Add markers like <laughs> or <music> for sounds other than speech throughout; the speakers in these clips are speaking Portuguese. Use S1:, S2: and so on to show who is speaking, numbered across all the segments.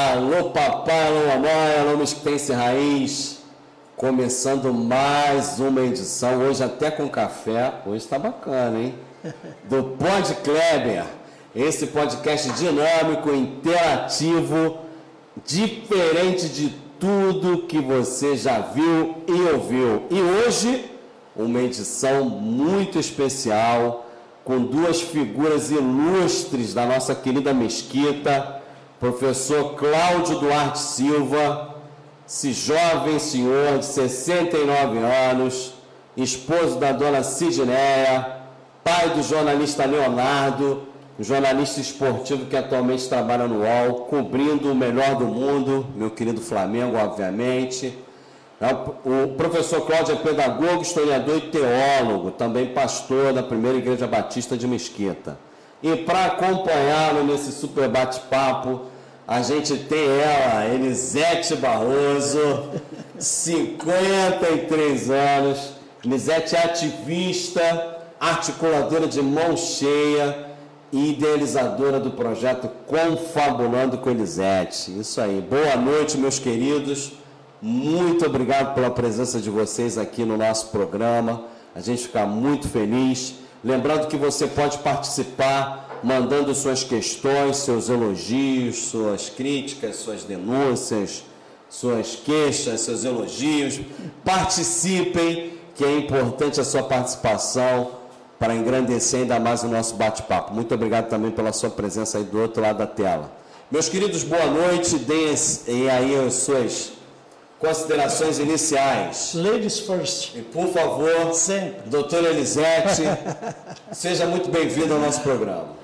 S1: Alô papai, alô mamãe, alô Misquense Raiz. Começando mais uma edição, hoje até com café. Hoje está bacana, hein? Do Pod Kleber. Esse podcast dinâmico, interativo, diferente de tudo que você já viu e ouviu. E hoje, uma edição muito especial, com duas figuras ilustres da nossa querida mesquita professor Cláudio Duarte Silva, esse jovem senhor de 69 anos, esposo da dona Sidneia, pai do jornalista Leonardo, jornalista esportivo que atualmente trabalha no UOL, cobrindo o melhor do mundo, meu querido Flamengo, obviamente. É o professor Cláudio é pedagogo, historiador e teólogo, também pastor da primeira igreja batista de Mesquita. E para acompanhá-lo nesse super bate-papo, a gente tem ela, Elisete Barroso, <laughs> 53 anos. Elisete é ativista, articuladora de mão cheia e idealizadora do projeto Confabulando com Elisete. Isso aí. Boa noite, meus queridos. Muito obrigado pela presença de vocês aqui no nosso programa. A gente fica muito feliz. Lembrando que você pode participar mandando suas questões, seus elogios, suas críticas, suas denúncias, suas queixas, seus elogios. Participem, que é importante a sua participação para engrandecer ainda mais o nosso bate-papo. Muito obrigado também pela sua presença aí do outro lado da tela. Meus queridos, boa noite. Deem aí as suas Considerações iniciais.
S2: Ladies first.
S1: E por favor, Sempre. doutora Elisete, <laughs> seja muito bem-vinda ao nosso programa.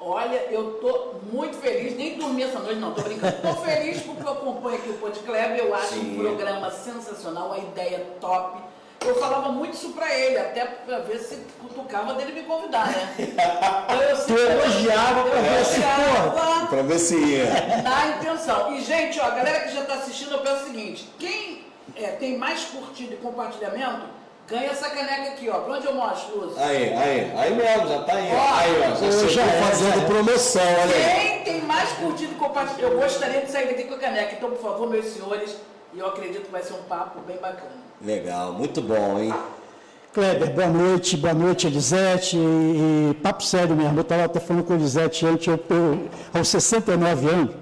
S3: Olha, eu estou muito feliz, nem dormi essa noite, não, estou brincando. Estou feliz porque eu acompanho aqui o Pod Club, eu acho Sim. um programa sensacional, uma ideia top eu falava muito isso pra ele, até pra ver se cutucava dele me convidar, né? <laughs>
S2: Então eu Tu elogiava pra ver se
S1: porra. Pra ver se ia.
S3: Na intenção. E, gente, ó, a galera que já tá assistindo, eu penso o seguinte: quem é, tem mais curtido e compartilhamento, ganha essa caneca aqui, ó. Pra onde eu mostro, Lúcio?
S1: Aí, aí, aí mesmo, já tá aí. Ó, aí, ó. Já é, fazendo promoção, olha.
S3: Quem tem mais curtido e compartilhamento, eu gostaria de sair daqui com a caneca. Então, por favor, meus senhores, e eu acredito que vai ser um papo bem bacana.
S1: Legal, muito bom, hein?
S2: Kleber, boa noite, boa noite, Elisete. E, e papo sério mesmo, eu estava até falando com a Elisete antes, eu, eu, aos 69 anos,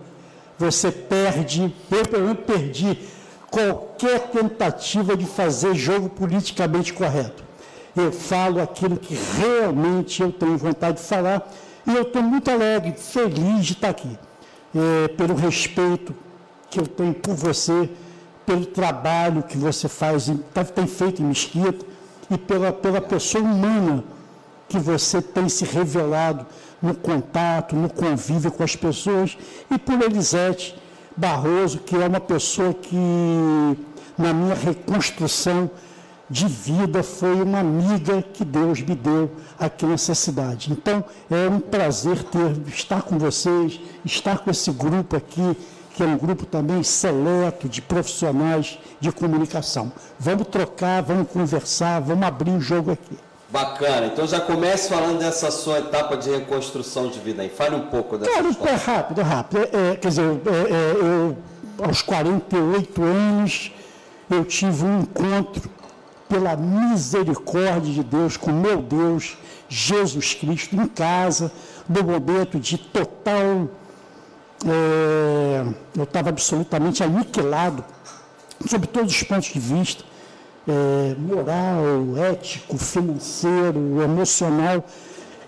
S2: você perde, eu, eu perdi qualquer tentativa de fazer jogo politicamente correto. Eu falo aquilo que realmente eu tenho vontade de falar e eu estou muito alegre, feliz de estar aqui, é, pelo respeito que eu tenho por você pelo trabalho que você faz, tá, tem feito em Mesquita, e pela, pela pessoa humana que você tem se revelado no contato, no convívio com as pessoas, e por Elisete Barroso, que é uma pessoa que, na minha reconstrução de vida, foi uma amiga que Deus me deu aqui nessa cidade. Então, é um prazer ter, estar com vocês, estar com esse grupo aqui, que é um grupo também seleto de profissionais de comunicação. Vamos trocar, vamos conversar, vamos abrir o jogo aqui.
S1: Bacana. Então já comece falando dessa sua etapa de reconstrução de vida aí. Fale um pouco dessa
S2: Claro, história. é rápido, é rápido. É, é, quer dizer, é, é, aos 48 anos, eu tive um encontro pela misericórdia de Deus com meu Deus, Jesus Cristo, em casa, no momento de total é, eu estava absolutamente aniquilado, sob todos os pontos de vista, é, moral, ético, financeiro, emocional.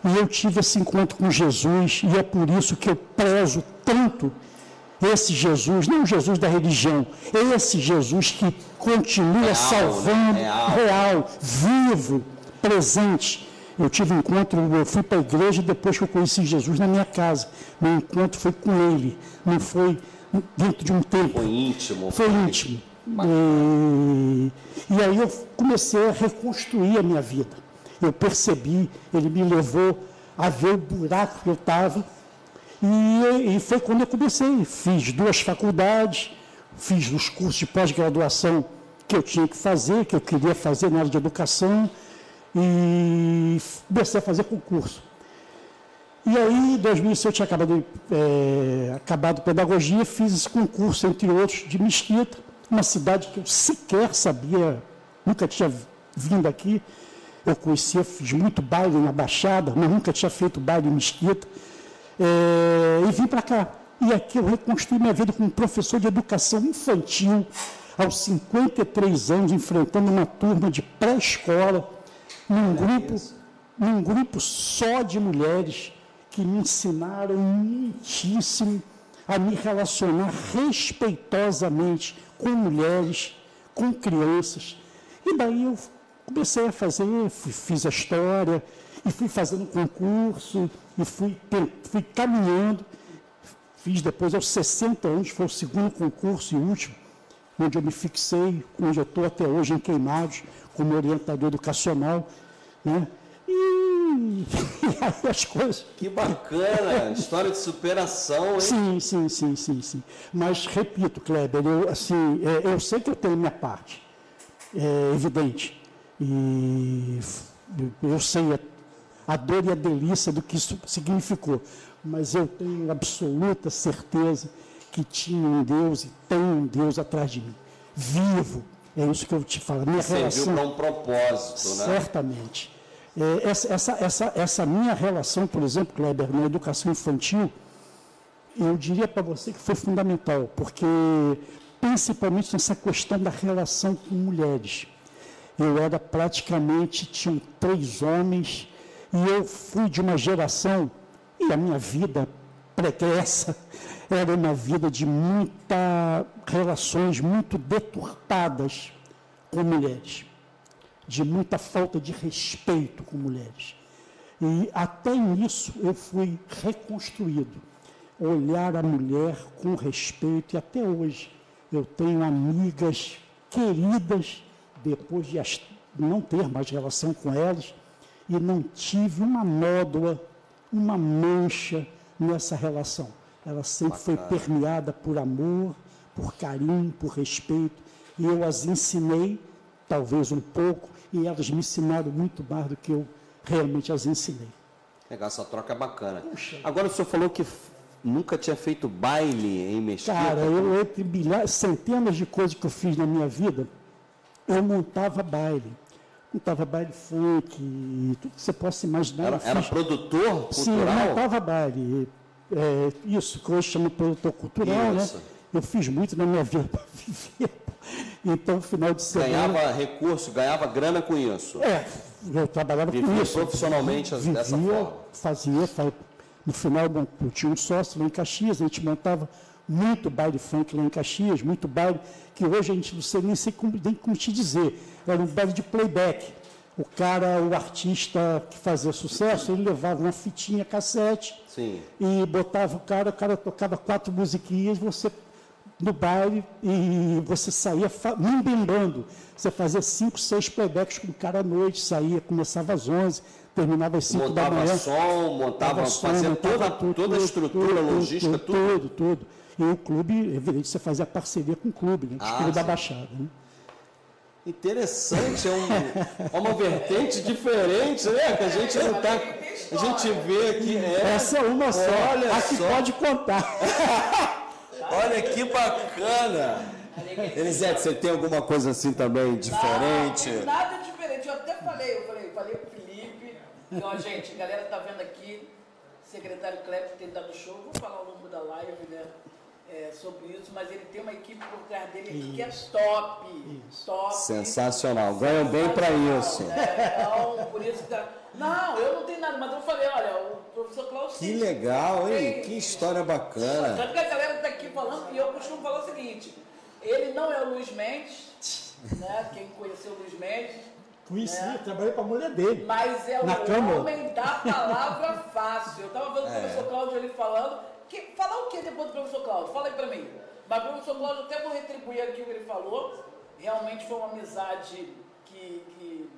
S2: E eu tive esse encontro com Jesus, e é por isso que eu prezo tanto esse Jesus, não o Jesus da religião, esse Jesus que continua real, salvando, real. real, vivo, presente eu tive um encontro, eu fui para a igreja depois que eu conheci Jesus na minha casa. Meu encontro foi com ele, não foi dentro de um tempo.
S1: Foi íntimo.
S2: Foi íntimo. E, e aí eu comecei a reconstruir a minha vida. Eu percebi, ele me levou a ver o buraco que eu estava. E, e foi quando eu comecei. Fiz duas faculdades, fiz os cursos de pós-graduação que eu tinha que fazer, que eu queria fazer na área de educação e comecei a fazer concurso. E aí, em 2006, eu tinha acabado, é, acabado pedagogia, fiz esse concurso, entre outros, de Mesquita, uma cidade que eu sequer sabia, nunca tinha vindo aqui. Eu conhecia, fiz muito baile na Baixada, mas nunca tinha feito baile em Mesquita. É, e vim para cá. E aqui eu reconstruí minha vida como professor de educação infantil, aos 53 anos, enfrentando uma turma de pré-escola, num grupo, num grupo só de mulheres que me ensinaram muitíssimo a me relacionar respeitosamente com mulheres, com crianças. E daí eu comecei a fazer, fui, fiz a história, e fui fazendo concurso, e fui, fui caminhando. Fiz depois aos 60 anos, foi o segundo concurso e último, onde eu me fixei, onde eu estou até hoje em Queimados, como orientador educacional. Né? <laughs> E, aí as coisas.
S1: Que bacana! História de superação, hein?
S2: Sim, sim, sim, sim, sim. Mas repito, Kleber, eu, assim, é, eu sei que eu tenho minha parte. É evidente. E eu sei a, a dor e a delícia do que isso significou. Mas eu tenho absoluta certeza que tinha um Deus e tem um Deus atrás de mim. Vivo. É isso que eu te falo. Minha
S1: Serviu
S2: relação.
S1: para um propósito, né?
S2: Certamente. É, essa, essa, essa, essa minha relação, por exemplo, Kleber, na educação infantil, eu diria para você que foi fundamental, porque principalmente nessa questão da relação com mulheres. Eu era praticamente, tinham três homens, e eu fui de uma geração, e a minha vida <laughs> pregressa era uma vida de muitas relações muito deturpadas com mulheres de muita falta de respeito com mulheres. E até nisso eu fui reconstruído. Olhar a mulher com respeito, e até hoje eu tenho amigas queridas, depois de não ter mais relação com elas, e não tive uma nódoa, uma mancha nessa relação. Ela sempre Bacana. foi permeada por amor, por carinho, por respeito, e eu as ensinei, talvez um pouco, e elas me ensinaram muito mais do que eu realmente as ensinei.
S1: Legal, essa troca é bacana. Puxa. Agora o senhor falou que nunca tinha feito baile em Mesquita.
S2: Cara, eu entre milhares, centenas de coisas que eu fiz na minha vida, eu montava baile. Montava baile funk, tudo que você possa imaginar.
S1: Era, era produtor cultural?
S2: Sim, eu montava baile. É, isso que hoje chama produtor cultural, né? isso. né? Eu fiz muito na minha vida <laughs> para viver então, final de semana.
S1: Ganhava recurso, ganhava grana com isso.
S2: É, eu trabalhava
S1: Vivia
S2: com isso.
S1: profissionalmente
S2: Vivia,
S1: dessa forma.
S2: Fazia, fazia, no final eu tinha um sócio lá em Caxias, a gente montava muito baile funk lá em Caxias, muito baile, que hoje a gente não sei nem, sei como, nem como te dizer. Era um baile de playback. O cara, o artista que fazia sucesso, ele levava uma fitinha cassete
S1: Sim.
S2: e botava o cara, o cara tocava quatro musiquinhas, você no baile e você saía lembrando. Você fazia cinco, seis playbacks com o cara à noite, saía, começava às 11, terminava às 5 da manhã.
S1: Som, montava som, fazia montava toda, tudo, toda a estrutura, tudo, logística,
S2: tudo, tudo. Tudo. E o clube, evidente, você fazia parceria com o clube, né? O clube da Baixada. Né?
S1: Interessante, é, um, é uma vertente diferente, né? Que a gente não tá. A gente vê aqui.
S2: É, Essa é uma só. Olha a que só. pode contar. <laughs>
S1: Olha que bacana! Elisete, você tem alguma coisa assim também diferente?
S3: Não, nada diferente. Eu até falei, eu falei, falei pro Felipe, ó, gente, a galera tá vendo aqui, secretário Kleber tem dado show, vou falar ao longo da live, né? É, sobre isso, mas ele tem uma equipe por trás dele aqui que é top. Top.
S1: Sensacional. Ganham bem para isso.
S3: Né? Então, por isso que. Tá- não, eu não tenho nada, mas eu falei, olha, o professor Cláudio.
S1: Que legal, hein? Que história bacana.
S3: Tanto que a galera está aqui falando, e eu costumo falar o seguinte: ele não é o Luiz Mendes, né? Quem conheceu o Luiz Mendes.
S2: Conheci, né? trabalhei para a mulher dele.
S3: Mas é o câmara. homem da palavra fácil. Eu estava vendo é. o professor Cláudio ali falando. Que, falar o que depois do professor Cláudio? Fala aí para mim. Mas o professor Cláudio, até vou retribuir aqui o que ele falou. Realmente foi uma amizade que. que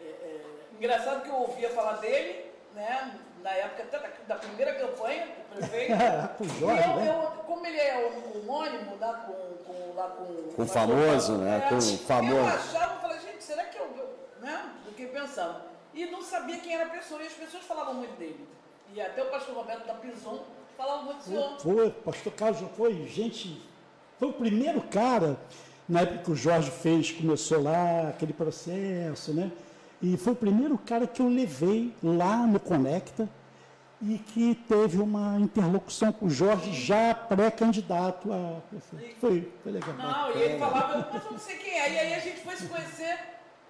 S3: é, é, engraçado que eu ouvia falar dele, né? na época até da, da primeira campanha do prefeito. <laughs>
S2: e eu,
S3: né? eu, como ele é homônimo lá com, com, lá com,
S1: com o famoso, né? Com o famoso. Eu
S3: achava, falei, gente, será que eu. Né? Do que pensando. E não sabia quem era a pessoa, e as pessoas falavam muito dele. E até o pastor Roberto da Pison falava muito do senhor.
S2: Foi, pastor Carlos foi gente, foi o primeiro cara, na época que o Jorge fez, começou lá, aquele processo, né? E foi o primeiro cara que eu levei lá no Conecta e que teve uma interlocução com o Jorge já pré-candidato a Foi, foi legal.
S3: Não, e ele falava, mas eu não sei quem é. E aí a gente foi se conhecer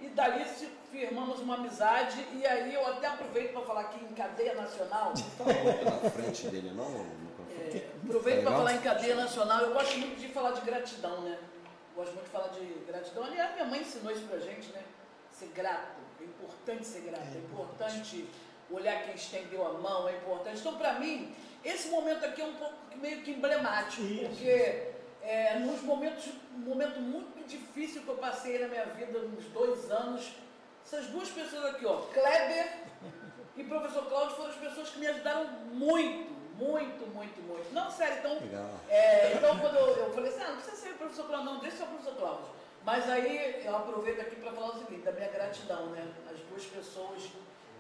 S3: e dali firmamos uma amizade. E aí eu até aproveito para falar aqui em cadeia nacional.
S1: Está na frente dele, não?
S3: É, aproveito para falar em cadeia nacional. Eu gosto muito de falar de gratidão, né? Gosto muito de falar de gratidão. Aliás, minha mãe ensinou isso pra gente, né? Ser grato. É importante ser grato. É, é importante olhar quem estendeu a mão, é importante. Então, para mim, esse momento aqui é um pouco meio que emblemático, Isso. porque é, nos momentos, um momento muito difícil que eu passei na minha vida, uns dois anos, essas duas pessoas aqui, ó, Kleber e professor Cláudio, foram as pessoas que me ajudaram muito, muito, muito, muito. Não, sério, então. É, então quando eu, eu, falei assim, ah, não precisa ser o professor Cláudio, não, deixa ser o professor Cláudio. Mas aí eu aproveito aqui para falar o seguinte, da minha gratidão, né? As duas pessoas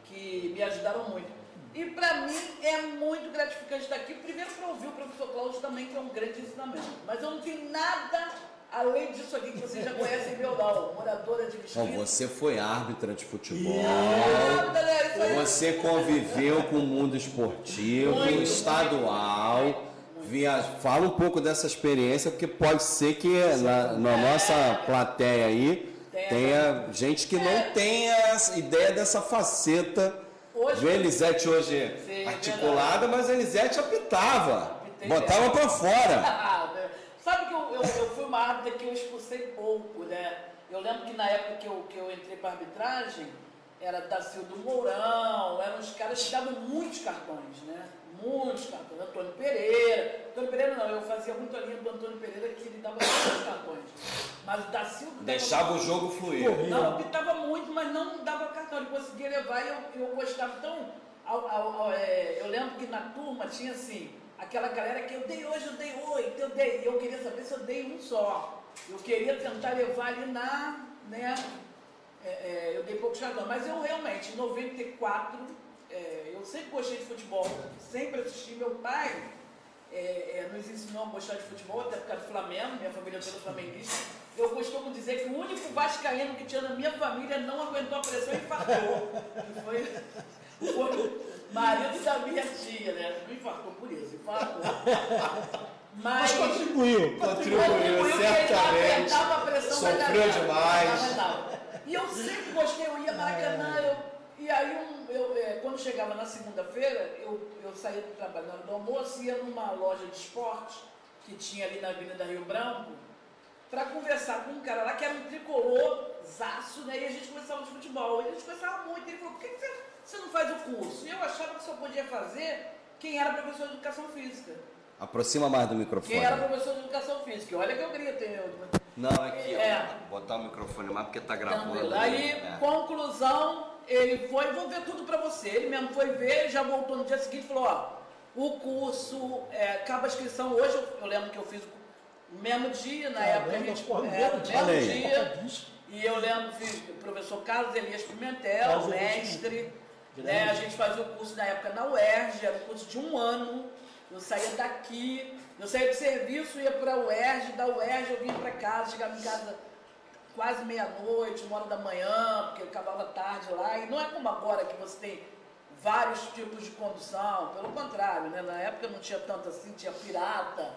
S3: que me ajudaram muito. E para mim é muito gratificante estar aqui, primeiro para ouvir o professor Cláudio também, que é um grande ensinamento. Mas eu não tenho nada além disso aqui que vocês já conhecem Beldal, moradora de Mesquita.
S1: Bom, você foi árbitra de futebol. Yeah. Você conviveu com o mundo esportivo, muito, estadual. Muito. Via... Fala um pouco dessa experiência, porque pode ser que na, na nossa plateia aí tenha gente que não é. tenha ideia dessa faceta hoje, do Elisete hoje sim, articulada, mas o Elisete apitava, Apitei botava para fora. <laughs>
S3: Sabe que eu, eu, eu, fui uma árbitra que eu expulsei pouco, né? Eu lembro que na época que eu, que eu entrei para arbitragem, era Dacildo Mourão, eram os caras que davam muitos cartões, né? Muitos cartões. Antônio Pereira. Antônio Pereira não, eu fazia muito a linha do Antônio Pereira que ele dava muitos cartões. Mas o Silva.
S1: Deixava o jogo fluir.
S3: Não, pitava muito, mas não dava cartão. Ele conseguia levar e eu, eu gostava. Então, ao, ao, ao, é, eu lembro que na turma tinha assim, aquela galera que eu dei hoje, eu dei oito, eu dei. Eu queria saber se eu dei um só. Eu queria tentar levar ali na. Né, é, é, eu dei pouco cartão. Mas eu realmente, em 94, é, eu sempre gostei de futebol, sempre assisti. Meu pai é, é, nos ensinou a gostar de futebol, até por causa do Flamengo, minha família toda flamenguista. Eu costumo dizer que o único vascaíno que tinha na minha família não aguentou a pressão e infartou. Foi, foi marido da minha tia, né? Não infartou por isso, infartou. <laughs>
S2: Mas, mas contribuiu.
S1: Contribuiu, contribuiu certamente.
S3: A pressão
S1: Sofreu demais.
S3: E eu sempre gostei, eu ia Maracanã, eu, e aí um, eu, é, quando chegava na segunda-feira, eu, eu saía do trabalho na hora do almoço, ia numa loja de esporte que tinha ali na Avenida Rio Branco, para conversar com um cara lá que era um tricolor zaço, né? E a gente conversava de futebol. E a gente conversava muito. E ele falou, por que, que você, você não faz o curso? E eu achava que só podia fazer quem era professor de educação física.
S1: Aproxima mais do microfone.
S3: Quem era professor de educação física. Olha que eu queria ter.
S1: Não, aqui, é, ó, botar o microfone mais porque tá gravando.
S3: Aí, é. conclusão, ele foi, vou ver tudo para você. Ele mesmo foi ver, já voltou no dia seguinte e falou, ó, o curso, é, acaba a inscrição hoje, eu lembro que eu fiz no mesmo dia, na época a gente. É, no mesmo dia. E eu lembro, fiz o professor Carlos Elias Pimentel, mestre. Né, a gente fazia o curso na época na UERJ, era um curso de um ano. Eu saía daqui, eu saía do serviço, ia para a UERJ, da UERJ eu vinha para casa, chegava em casa quase meia-noite, uma hora da manhã, porque eu acabava tarde lá. E não é como agora que você tem vários tipos de condução, pelo contrário, né? na época não tinha tanto assim, tinha pirata.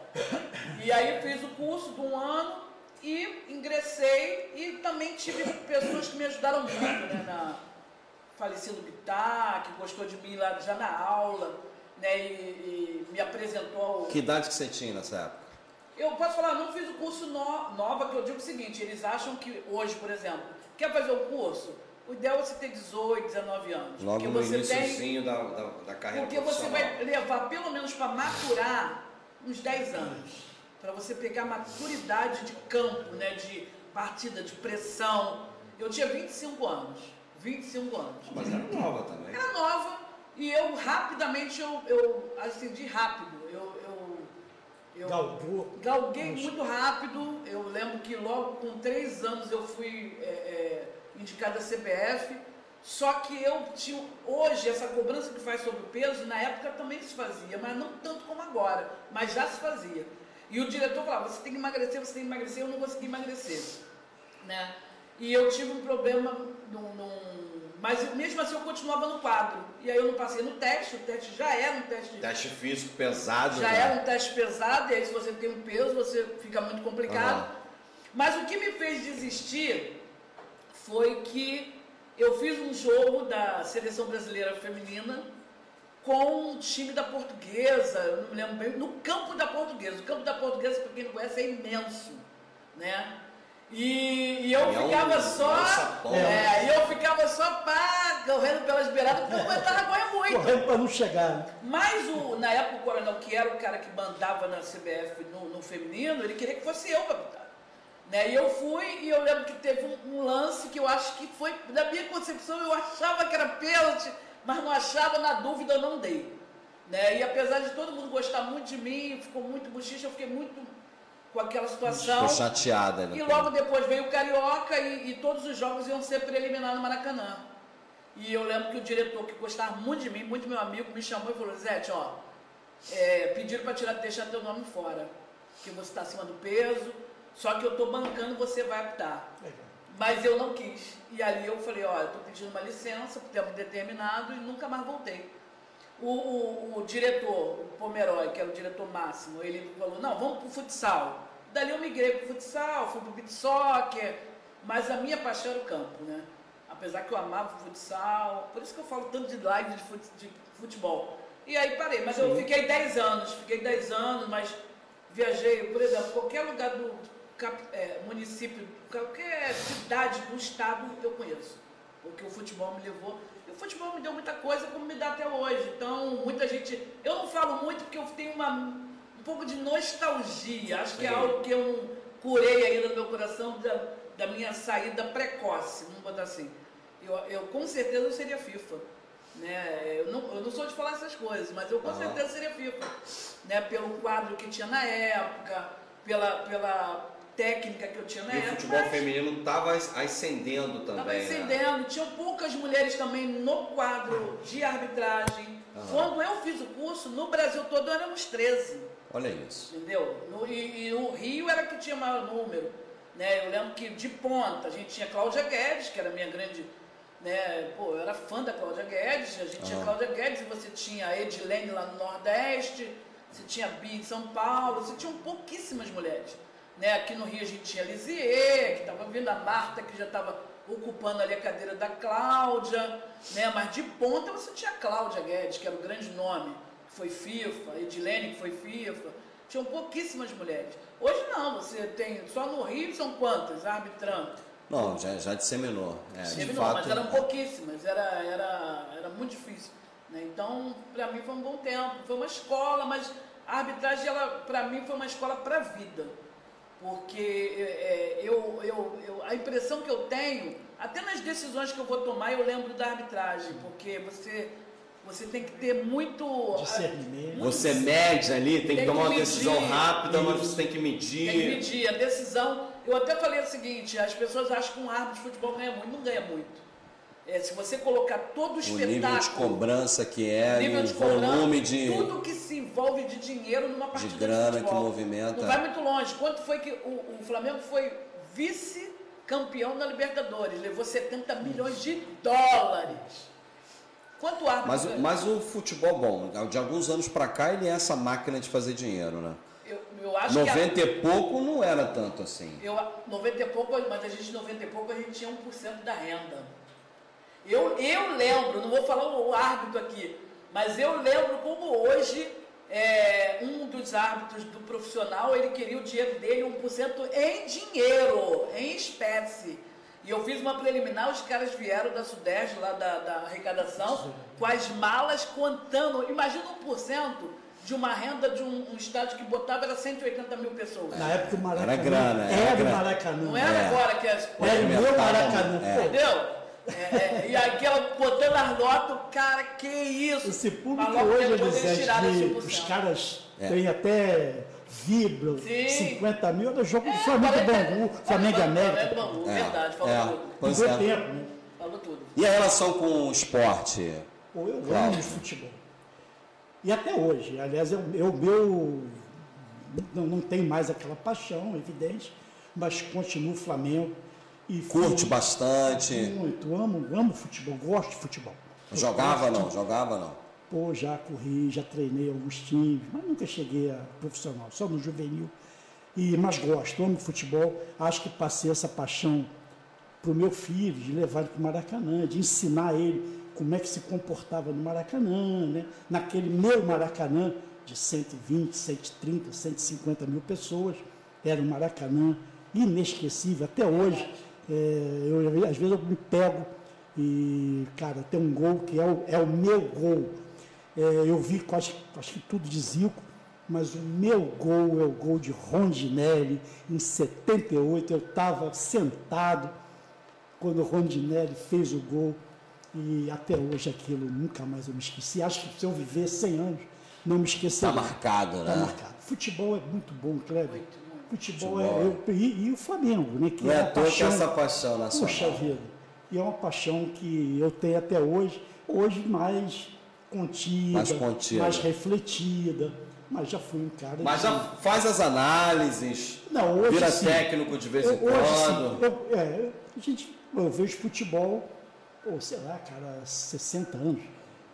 S3: E aí fiz o curso de um ano e ingressei e também tive pessoas que me ajudaram muito, né? Na, falecido Bittar, que gostou de mim lá já na aula, né? E, e me apresentou.
S1: Que idade que você tinha nessa época?
S3: Eu posso falar, não fiz o curso no, nova, que eu digo o seguinte, eles acham que hoje, por exemplo, quer fazer o curso? O ideal é você ter 18, 19 anos.
S1: Logo no iníciozinho da, da, da, carreira
S3: Porque você vai levar pelo menos para maturar uns 10 anos. Para você pegar maturidade de campo, né, de partida, de pressão. Eu tinha 25 anos. 25 anos.
S1: Mas era nova também.
S3: Era nova. E eu rapidamente, eu, eu acendi rápido. Eu, eu
S2: Galgou.
S3: galguei muito rápido. Eu lembro que logo com três anos eu fui é, é, indicada a CBF. Só que eu tinha. Hoje, essa cobrança que faz sobre o peso, na época também se fazia, mas não tanto como agora, mas já se fazia. E o diretor falava: você tem que emagrecer, você tem que emagrecer, eu não consegui emagrecer. Né? E eu tive um problema num, num mas mesmo assim eu continuava no quadro. E aí eu não passei no teste, o teste já era um teste.
S1: Teste físico pesado.
S3: Já, já. era um teste pesado, e aí se você tem um peso, você fica muito complicado. Uhum. Mas o que me fez desistir foi que eu fiz um jogo da seleção brasileira feminina com o time da portuguesa, eu não me lembro bem, no campo da portuguesa. O campo da portuguesa, para quem não conhece, é imenso. Né? E, e eu é ficava um, só. É, e eu ficava só pá, correndo pelas beiradas, porque eu não aguentava correr muito.
S2: Correndo para não chegar.
S3: Mas o, na época o coronel, que era o cara que mandava na CBF no, no feminino, ele queria que fosse eu capitão. Né? E eu fui e eu lembro que teve um, um, lance que eu acho que foi, na minha concepção, eu achava que era pênalti, mas não achava, na dúvida eu não dei. Né? E apesar de todo mundo gostar muito de mim, ficou muito bochicha, eu fiquei muito com aquela situação.
S1: Ficou chateada, né?
S3: E logo depois veio o Carioca e, e todos os jogos iam ser preliminar no Maracanã. E eu lembro que o diretor, que gostava muito de mim, muito meu amigo, me chamou e falou, Zé, ó, é, pediram para tirar, deixar teu nome fora, que você está acima do peso, só que eu estou bancando, você vai optar. Mas eu não quis. E ali eu falei, ó, eu estou pedindo uma licença por tempo determinado e nunca mais voltei. O, o, o, diretor, o Pomeroy, que era o diretor máximo, ele falou, não, vamos pro futsal. Dali eu migrei pro futsal, fui pro beat soccer, mas a minha paixão era o campo, né? Apesar que eu amava o futsal, por isso que eu falo tanto de live de futebol. E aí parei, mas Sim. eu fiquei 10 anos, fiquei 10 anos, mas viajei, por exemplo, qualquer lugar do é, município, qualquer cidade do estado eu conheço. Porque o futebol me levou o futebol me deu muita coisa como me dá até hoje. Então, muita gente. Eu não falo muito porque eu tenho uma, um pouco de nostalgia. Acho que é algo que eu curei ainda no meu coração da, da minha saída precoce, vamos botar assim. Eu, eu com certeza eu seria FIFA. Né? Eu, não, eu não sou de falar essas coisas, mas eu com uhum. certeza seria FIFA. Né? Pelo quadro que tinha na época, pela, pela técnica que eu tinha na
S1: e época. o futebol feminino estava ascendendo também. Estava
S3: né? ascendendo, né? tinham poucas mulheres também no quadro de arbitragem. Quando eu fiz o curso, no Brasil todo éramos 13.
S1: Olha isso.
S3: Entendeu? No, e, e o Rio era que tinha maior número. Né? Eu lembro que de ponta a gente tinha Cláudia Guedes, que era minha grande. Né? Pô, eu era fã da Cláudia Guedes, a gente tinha Cláudia Guedes, e você tinha a Edilene lá no Nordeste, você tinha a Bia em São Paulo, você tinha pouquíssimas mulheres. Né? Aqui no Rio a gente tinha Lisier, que estava vindo, a Marta, que já estava ocupando ali a cadeira da Cláudia, né? mas de ponta você tinha a Cláudia Guedes, que era o grande nome, que foi FIFA, Edilene, que foi FIFA. Tinham pouquíssimas mulheres. Hoje não, você tem, só no Rio são quantas arbitrando?
S1: Não, já, já disseminou.
S3: É, disseminou, fato, mas eram pouquíssimas, era, era, era muito difícil. Né? Então, para mim foi um bom tempo, foi uma escola, mas a arbitragem, para mim, foi uma escola para a vida porque é, eu, eu, eu, a impressão que eu tenho, até nas decisões que eu vou tomar, eu lembro da arbitragem, porque você, você tem que ter muito.
S2: Discernimento.
S1: Você mede ali, tem, tem que tomar que uma decisão rápida, mas você tem que medir.
S3: Tem que medir. A decisão. Eu até falei o seguinte: as pessoas acham que um árbitro de futebol ganha muito. Não ganha muito. É, se você colocar todo o, o espetáculo.
S1: nível de cobrança que é, o volume de.
S3: Tudo que se envolve de dinheiro numa partida
S1: de grana
S3: de
S1: que movimenta.
S3: Não vai muito longe. Quanto foi que o, o Flamengo foi vice-campeão da Libertadores? Levou 70 milhões de dólares. Quanto árbitro?
S1: Mas, mas o futebol, bom, de alguns anos para cá ele é essa máquina de fazer dinheiro, né?
S3: Eu, eu acho
S1: 90
S3: que
S1: a... e pouco não era tanto assim.
S3: Eu, 90 e pouco, mas a gente 90 e pouco a gente tinha 1% da renda. Eu, eu lembro, não vou falar o árbitro aqui, mas eu lembro como hoje é, um dos árbitros do profissional, ele queria o dinheiro dele 1% em dinheiro, em espécie. E eu fiz uma preliminar, os caras vieram da Sudeste, lá da, da arrecadação, com as malas contando. Imagina 1% de uma renda de um, um, estádio que botava era 180 mil pessoas.
S2: Na época do Maracanã.
S1: Era grana,
S2: era, era Maracanã.
S3: Não era é. agora que as
S2: Era o meu Maracanã.
S3: É. Entendeu? É, é, e aquela botando as notas, cara, que isso?
S2: Esse público hoje, Elisete, os caras é. têm até vibram, Sim. 50 mil, era jogo do é, Flamengo Bangu, Flamengo América.
S3: Flamengo Bangu, verdade, falou
S1: é,
S3: tudo.
S2: É. tempo, né?
S3: Falou tudo.
S1: E a relação com o esporte?
S2: Pô, eu
S1: Claro.
S2: amo futebol. E até hoje, aliás, eu, eu meu não, não tem mais aquela paixão, evidente, mas continuo Flamengo e
S1: Curte
S2: fui-
S1: bastante?
S2: muito, amo, amo futebol, gosto de futebol.
S1: Jogava não? Jogava não?
S2: Pô, já corri, já treinei alguns times, mas nunca cheguei a profissional, só no juvenil. E, mas gosto, amo futebol. Acho que passei essa paixão para o meu filho, de levar ele para o Maracanã, de ensinar ele como é que se comportava no Maracanã, né? naquele meu Maracanã de 120, 130, 150 mil pessoas. Era um Maracanã inesquecível até hoje. É, eu, às vezes eu me pego e, cara, tem um gol que é o, é o meu gol. É, eu vi quase, acho que tudo de Zico, mas o meu gol é o gol de Rondinelli em 78. Eu estava sentado quando o Rondinelli fez o gol e até hoje aquilo nunca mais eu me esqueci. Acho que se eu viver 100 anos, não me esquecerei.
S1: Tá marcado,
S2: Tá
S1: né?
S2: marcado. Futebol é muito bom, Kleber.
S3: Muito, muito.
S2: Futebol,
S1: Futebol.
S2: é. e, e o Flamengo, né? Que
S1: Não é
S2: é
S1: que
S2: paixão.
S1: essa paixão nacional.
S2: Puxa vida. E é uma paixão que eu tenho até hoje, hoje mais contida,
S1: Mais contida.
S2: mais refletida, mas já fui um cara
S1: Mas
S2: de-
S1: já faz as análises,
S2: Não, hoje
S1: vira
S2: sim.
S1: técnico de vez em
S2: Eu- hoje
S1: quando.
S2: sim, eu, é, a gente, eu vejo futebol, ou sei lá, cara, há 60 anos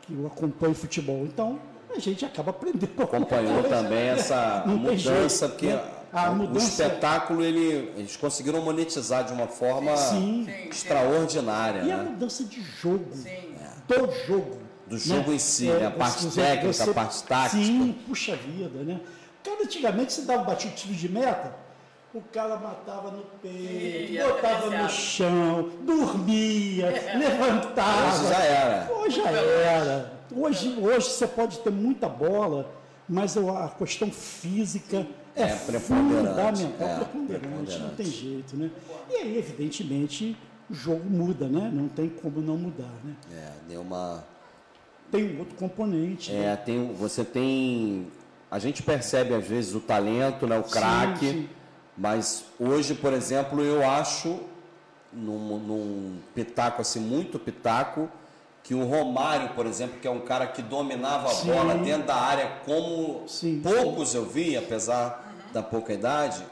S2: que eu acompanho futebol. Então, a gente acaba aprendendo.
S1: Acompanhou também essa
S2: Não tem
S1: mudança,
S2: jeito,
S1: porque
S2: né? A
S1: o
S2: mudança-
S1: espetáculo ele, eles conseguiram monetizar de uma forma
S2: Sim.
S3: Sim,
S1: extraordinária.
S2: E a
S1: né?
S2: mudança de jogo.
S3: Sim.
S2: do jogo.
S1: Do jogo em si, né? A parte
S2: você-
S1: técnica, a parte tática.
S2: Sim, puxa vida, né? Cara, antigamente você dava batia o tiro de meta, o cara matava no peito, botava no
S3: viciado.
S2: chão, dormia, <laughs> levantava.
S1: Hoje já era.
S2: Hoje já era. Hoje, hoje você pode ter muita bola, mas a questão física é,
S1: É preponderante,
S2: fundamental,
S1: é,
S2: preponderante, não
S1: preponderante.
S2: tem jeito, né? E aí, evidentemente, o jogo muda, né? Não tem como não mudar, né?
S1: É, deu uma.
S2: Tem um outro componente. né?
S1: É, tem, você tem. A gente percebe às vezes o talento, né, o craque, mas hoje, por exemplo, eu acho, num, num pitaco assim, muito pitaco, que o Romário, por exemplo, que é um cara que dominava a
S2: Sim.
S1: bola dentro da área como
S2: Sim,
S1: poucos eu vi, apesar da pouca idade,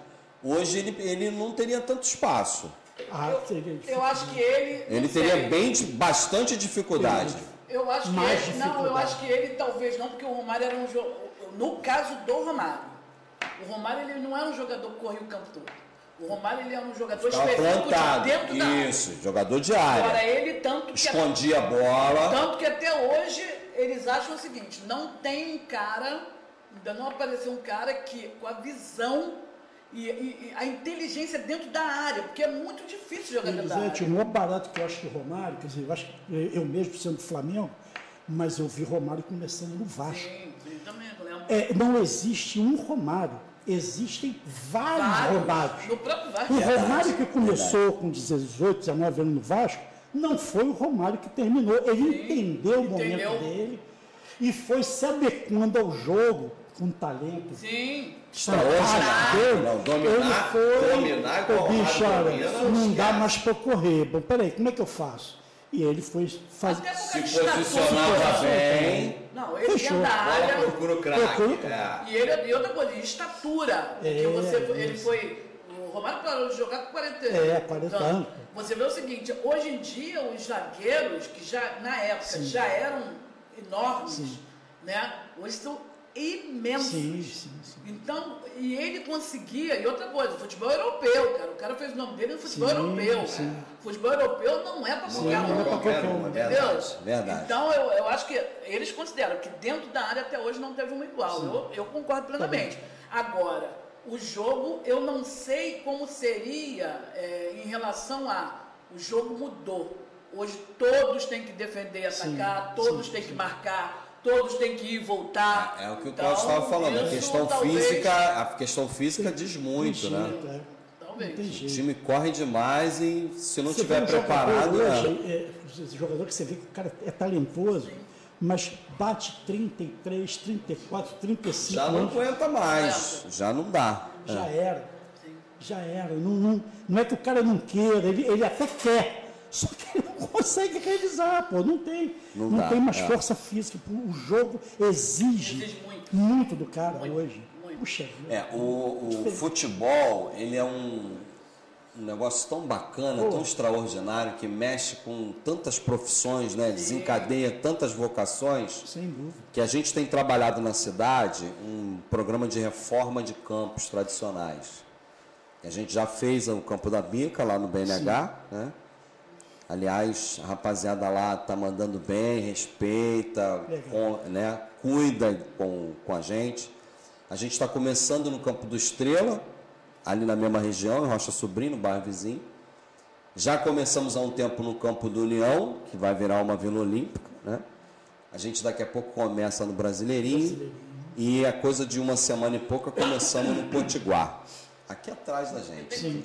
S1: hoje ele, ele não teria tanto espaço.
S2: Ah, difícil.
S3: Eu acho que ele.
S1: Ele
S3: sei.
S1: teria bem, de- bastante dificuldade.
S3: Eu acho que
S2: mais
S3: ele, não, eu acho que ele talvez não, porque o Romário era um jogo. No caso do Romário, o Romário ele não é um jogador que corre o campo todo. O Romário ele é um jogador
S1: Estava
S3: específico de
S1: plantado.
S3: dentro da área.
S1: Isso, jogador de
S3: Agora
S1: área.
S3: ele tanto que
S1: Escondia a bola.
S3: tanto que até hoje eles acham o seguinte, não tem um cara, ainda não apareceu um cara que com a visão e, e- e a inteligência dentro da área, porque é muito difícil jogar dentro da
S2: Elisete, o
S3: área.
S2: maior barato que eu acho que o Romário, quer dizer, eu acho que eu mesmo sendo do Flamengo, mas eu vi Romário começando no Vasco.
S3: Sim, sim, também lembro.
S2: É, não existe um Romário, existem vários,
S3: Vários.
S2: Romários.
S3: No próprio Vasco.
S2: O
S1: Verdade,
S2: Romário que começou com 18, 19 anos no Vasco, não foi o Romário que terminou. Ele
S3: Sim,
S2: entendeu o
S3: entendeu.
S2: momento dele e foi se adequando ao jogo com talento.
S3: Sim.
S1: Extraordinário. Não, dominar- dominar igual
S2: bicho, não dá mais para correr. Bom, peraí, como é que eu faço? E ele foi fazer.
S1: Se posicionava bem.
S3: Não, ele
S2: Fechou.
S3: dentro da área.
S1: Procura o craque. É.
S3: E, ele, e outra coisa, de estatura.
S2: É,
S3: porque você, ele
S2: isso.
S3: foi. O Romário parou de jogar com 40 anos.
S2: É, 40 anos.
S3: Você vê o seguinte, hoje em dia os zagueiros, que já na época já eram enormes,
S2: Sim.
S3: né? Hoje são imensos.
S2: Sim, sim, sim.
S3: Então, e ele conseguia, e outra coisa, futebol europeu, cara. O cara fez o nome dele no futebol
S2: Sim,
S3: europeu.
S2: sim.
S3: Futebol europeu não é para qualquer
S2: não é
S3: um.
S2: pra qualquer um,
S1: é
S3: Entendeu?
S1: verdade, verdade.
S3: Então eu, eu acho que eles consideram que dentro da área até hoje não teve um igual. Eu, eu concordo plenamente. Agora, o jogo eu não sei como seria é, em relação a. O jogo mudou. Hoje todos têm que defender e atacar, todos têm que marcar, todos têm que ir voltar.
S1: É o que o
S3: Então,
S1: Cláudio estava falando. A questão
S3: talvez-
S1: física, a questão física diz muito,
S2: Tem
S1: né?
S2: jeito, é.
S3: Talvez.
S1: O time corre demais e se não estiver preparado,
S2: hoje,
S1: né?
S2: é, esse jogador que você vê que o cara é talentoso, mas bate 33, 34, 35
S1: já não
S2: anos,
S1: aguenta mais. Já não dá.
S2: já era. Já era. Não, não, não é que o cara não queira, ele, ele até quer, só que ele não consegue realizar, pô, não tem.
S1: Não
S2: Não,
S1: dá,
S2: tem mais
S1: é.
S2: força física. pô, O jogo exige,
S3: Exige muito.
S2: muito do cara
S3: Muito,
S2: hoje.
S3: muito.
S2: Puxa.
S1: É, o, o futebol, ele é um, um negócio tão bacana,
S2: Pô.
S1: tão extraordinário, que mexe com tantas profissões, né? Desencadeia tantas vocações,
S2: Sem dúvida.
S1: que a gente tem trabalhado na cidade um programa de reforma de campos tradicionais. A gente já fez o Campo da Bica, lá no BNH, né? Aliás, a rapaziada lá tá mandando bem, respeita, com- né? cuida com, com a gente. A gente está começando no Campo do Estrela, ali na mesma região, em Rocha Sobrinho, no bairro vizinho. Já começamos há um tempo no Campo do União, que vai virar uma Vila Olímpica, né? A gente daqui a pouco começa no Brasileirinho, e a coisa de uma semana e pouca começamos no Potiguar, aqui atrás da gente.
S2: Sim.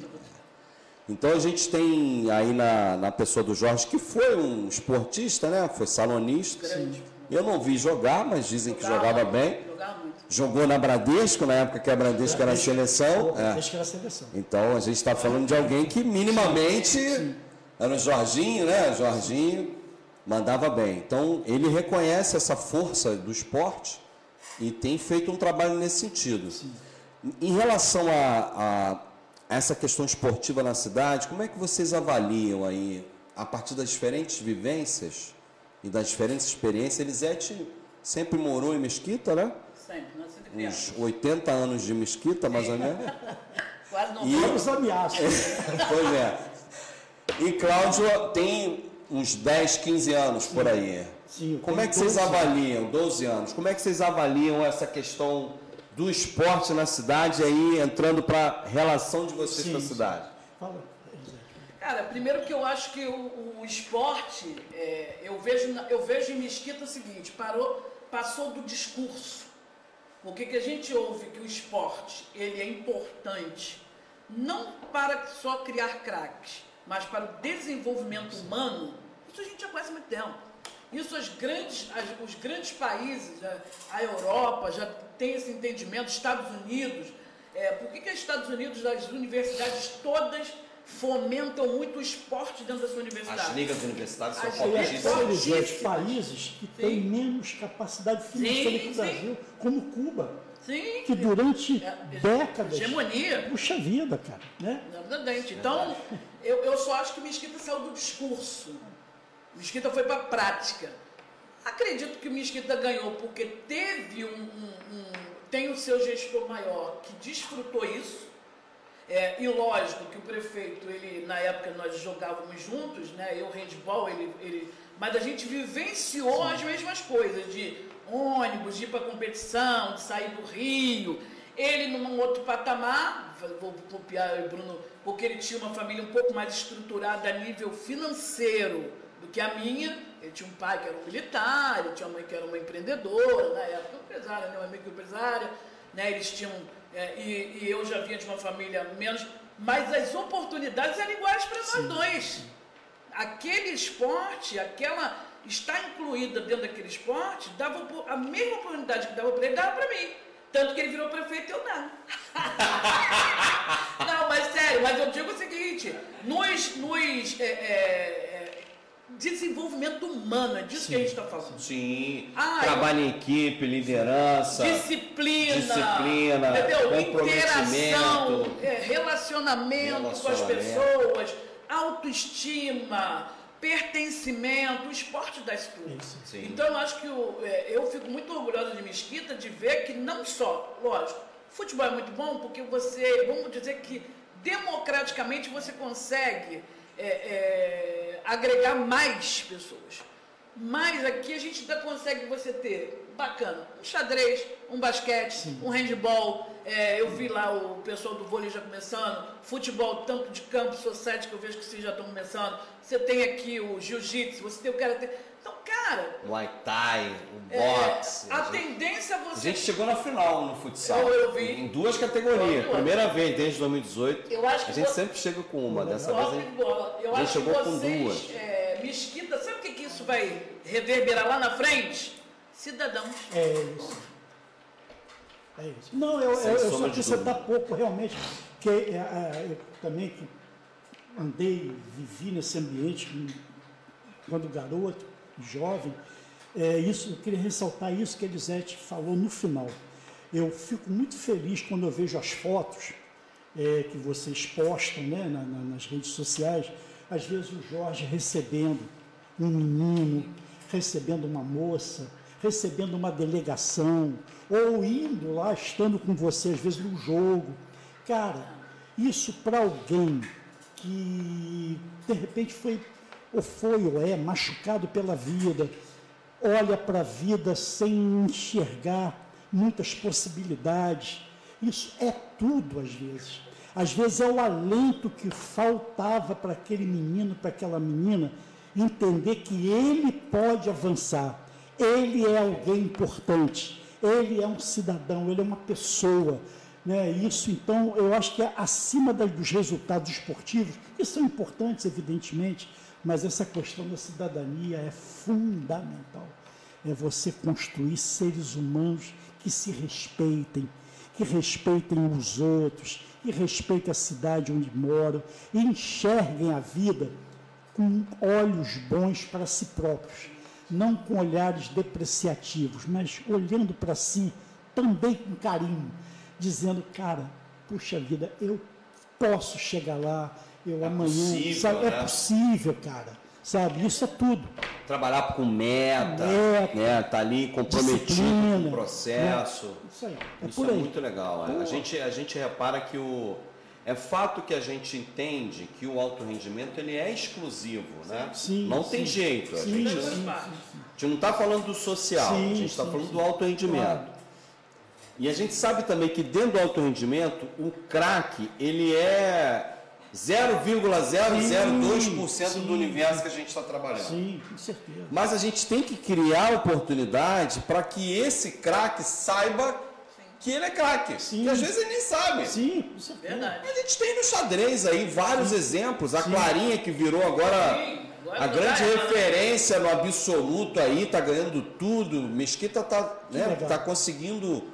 S1: Então a gente tem aí na, na pessoa do Jorge, que foi um esportista, né? Foi salonista. Eu não vi jogar, mas dizem que jogava bem.
S3: Jogava muito.
S1: Jogou na Bradesco, na época que a Bradesco era a seleção. É.
S2: Que era a seleção.
S1: Então a gente está falando de alguém que minimamente era o Jorginho, né? Jorginho mandava bem. Então ele reconhece essa força do esporte e tem feito um trabalho nesse sentido. Em relação a, a essa questão esportiva na cidade, como é que vocês avaliam aí, a partir das diferentes vivências e das diferentes experiências? Elisete sempre morou em Mesquita, né?
S3: Sempre.
S1: Uns 80 anos de Mesquita, mais ou menos. <laughs>
S3: Quase não
S1: E-
S3: falo.
S2: Os ameaças. <laughs>
S1: pois é. E Cláudio tem uns 10, 15 anos por aí.
S2: Sim,
S1: Como é que vocês
S2: 12.
S1: avaliam, 12 anos, como é que vocês avaliam essa questão do esporte na cidade aí, entrando para a relação de vocês
S2: Sim,
S1: com a cidade?
S2: Fala.
S3: Cara, primeiro que eu acho que o, o esporte, é, eu, vejo, eu vejo em Mesquita o seguinte, parou, passou do discurso. Porque que a gente ouve que o esporte ele é importante não para só criar craques, mas para o desenvolvimento humano, isso a gente já conhece há muito tempo. Isso as grandes, as- os grandes países, a, a Europa já tem esse entendimento, Estados Unidos. É, por que, que os Estados Unidos, as universidades todas fomentam muito o esporte dentro da sua universidade?
S1: ligas universitárias
S3: são As ligas
S2: acho que
S3: Fortíssimo.
S2: são os países que têm menos capacidade financeira
S3: Sim,
S2: que o
S3: sim.
S2: Brasil, como Cuba,
S3: Sim.
S2: que durante
S3: É,
S2: décadas.
S3: Hegemonia.
S2: Puxa vida, cara. Né?
S3: Exatamente. Então, eu, eu só acho que Mesquita saiu do discurso. Mesquita foi para a prática. Acredito que Mesquita ganhou porque teve um, um- um- tem o seu gestor maior que desfrutou isso. É, e lógico que o prefeito, ele, na época nós jogávamos juntos, né? Eu handball, ele, ele, mas a gente vivenciou as mesmas coisas, de ônibus, de ir para competição, de sair do Rio. Ele num outro patamar, vou copiar o Bruno, porque ele tinha uma família um pouco mais estruturada a nível financeiro do que a minha. Ele tinha um pai que era um militar, ele tinha uma mãe que era uma empreendedora, na época empresária, né? uma microempresária, né? Eles tinham, é, e, e eu já vinha de uma família menos, mas as oportunidades eram iguais para nós dois. Aquele esporte, aquela estar incluída dentro daquele esporte, dava a mesma oportunidade que dava para ele, dava para mim. Tanto que ele virou prefeito e eu não. <laughs> não, mas sério, mas eu digo o seguinte, nos, nos é, é, desenvolvimento humano, é disso que a gente está falando.
S1: Sim,
S3: Ah,
S1: trabalho em equipe, liderança.
S3: Disciplina,
S1: Disciplina,
S3: entendeu? interação, é, relacionamento com as pessoas, autoestima, pertencimento, o esporte. Isso.
S1: Sim.
S3: Então eu acho que o- é, eu fico muito orgulhosa de Mesquita de ver que não só, lógico, futebol é muito bom porque você, vamos dizer que democraticamente você consegue é, é, agregar mais pessoas. Mas aqui a gente ainda consegue você ter, bacana, um xadrez, um basquete, um handball. é, eu vi lá o pessoal do vôlei já começando, futebol, tanto de campo, society, que eu vejo que vocês já estão começando. Você tem aqui o jiu-jitsu, você tem o karatê. Então, cara,
S1: Muay Thai, o
S3: é,
S1: boxe.
S3: a
S1: a gente-
S3: tendência é
S1: A
S3: você.
S1: gente chegou na final no futsal.
S3: Eu- eu vi.
S1: Em duas categorias. Primeira vez desde 2018.
S3: Eu acho que
S1: a gente
S3: você-
S1: sempre chega com uma. Dessa vez a gente...
S3: Eu
S1: a gente
S3: acho que
S1: chegou com
S3: vocês,
S1: duas.
S3: é, Mesquita, sabe o que, que isso vai reverberar lá na frente? Cidadãos.
S2: É isso. É isso. Não, eu, eu, eu só
S1: de
S2: acrescentar pouco, realmente, que é, é, eu também que andei, vivi nesse ambiente quando garoto, jovem. É, isso, eu queria ressaltar isso que a Elisete falou no final. Eu fico muito feliz quando eu vejo as fotos é, que vocês postam né, na, na, nas redes sociais, às vezes o Jorge recebendo um menino, recebendo uma moça, recebendo uma delegação, ou indo lá, estando com você, às vezes no jogo. Cara, isso para alguém que de repente foi, ou foi ou é, machucado pela vida, olha para a vida sem enxergar muitas possibilidades. Isso é tudo às vezes. Às vezes é o alento que faltava para aquele menino, para aquela menina, entender que ele pode avançar, ele é alguém importante, ele é um cidadão, ele é uma pessoa. Né? Isso, então, eu acho que é acima dos resultados esportivos, que são importantes, evidentemente, mas essa questão da cidadania é fundamental. É você construir seres humanos que se respeitem, que respeitem os outros, que respeitem a cidade onde moram e enxerguem a vida com olhos bons para si próprios, não com olhares depreciativos, mas olhando para si também com carinho, dizendo, cara, puxa vida, eu posso chegar lá, eu é amanhã, possível, sabe, é né? é possível, cara. Sabe, isso é tudo.
S1: Trabalhar com meta, meta né? Tá ali comprometido com o processo. Né? Isso, aí, é, isso é muito legal. É. A gente, a gente repara que o é fato que a gente entende que o alto rendimento ele é exclusivo, né? Sim, não sim, tem jeito. Sim, a, gente, sim, a gente não está falando do social, a gente está falando do alto rendimento. Claro. E a gente sabe também que dentro do alto rendimento, o craque ele é 0,002% do universo que a gente está trabalhando. Sim, com certeza. Mas a gente tem que criar oportunidade para que esse craque saiba que ele é craque. Sim. Que às vezes ele nem sabe.
S2: Sim, isso é verdade.
S1: A gente tem no xadrez aí vários Sim. exemplos. A Sim. Clarinha que virou agora, agora a grande referência no absoluto aí, tá ganhando tudo. Mesquita tá, né, tá conseguindo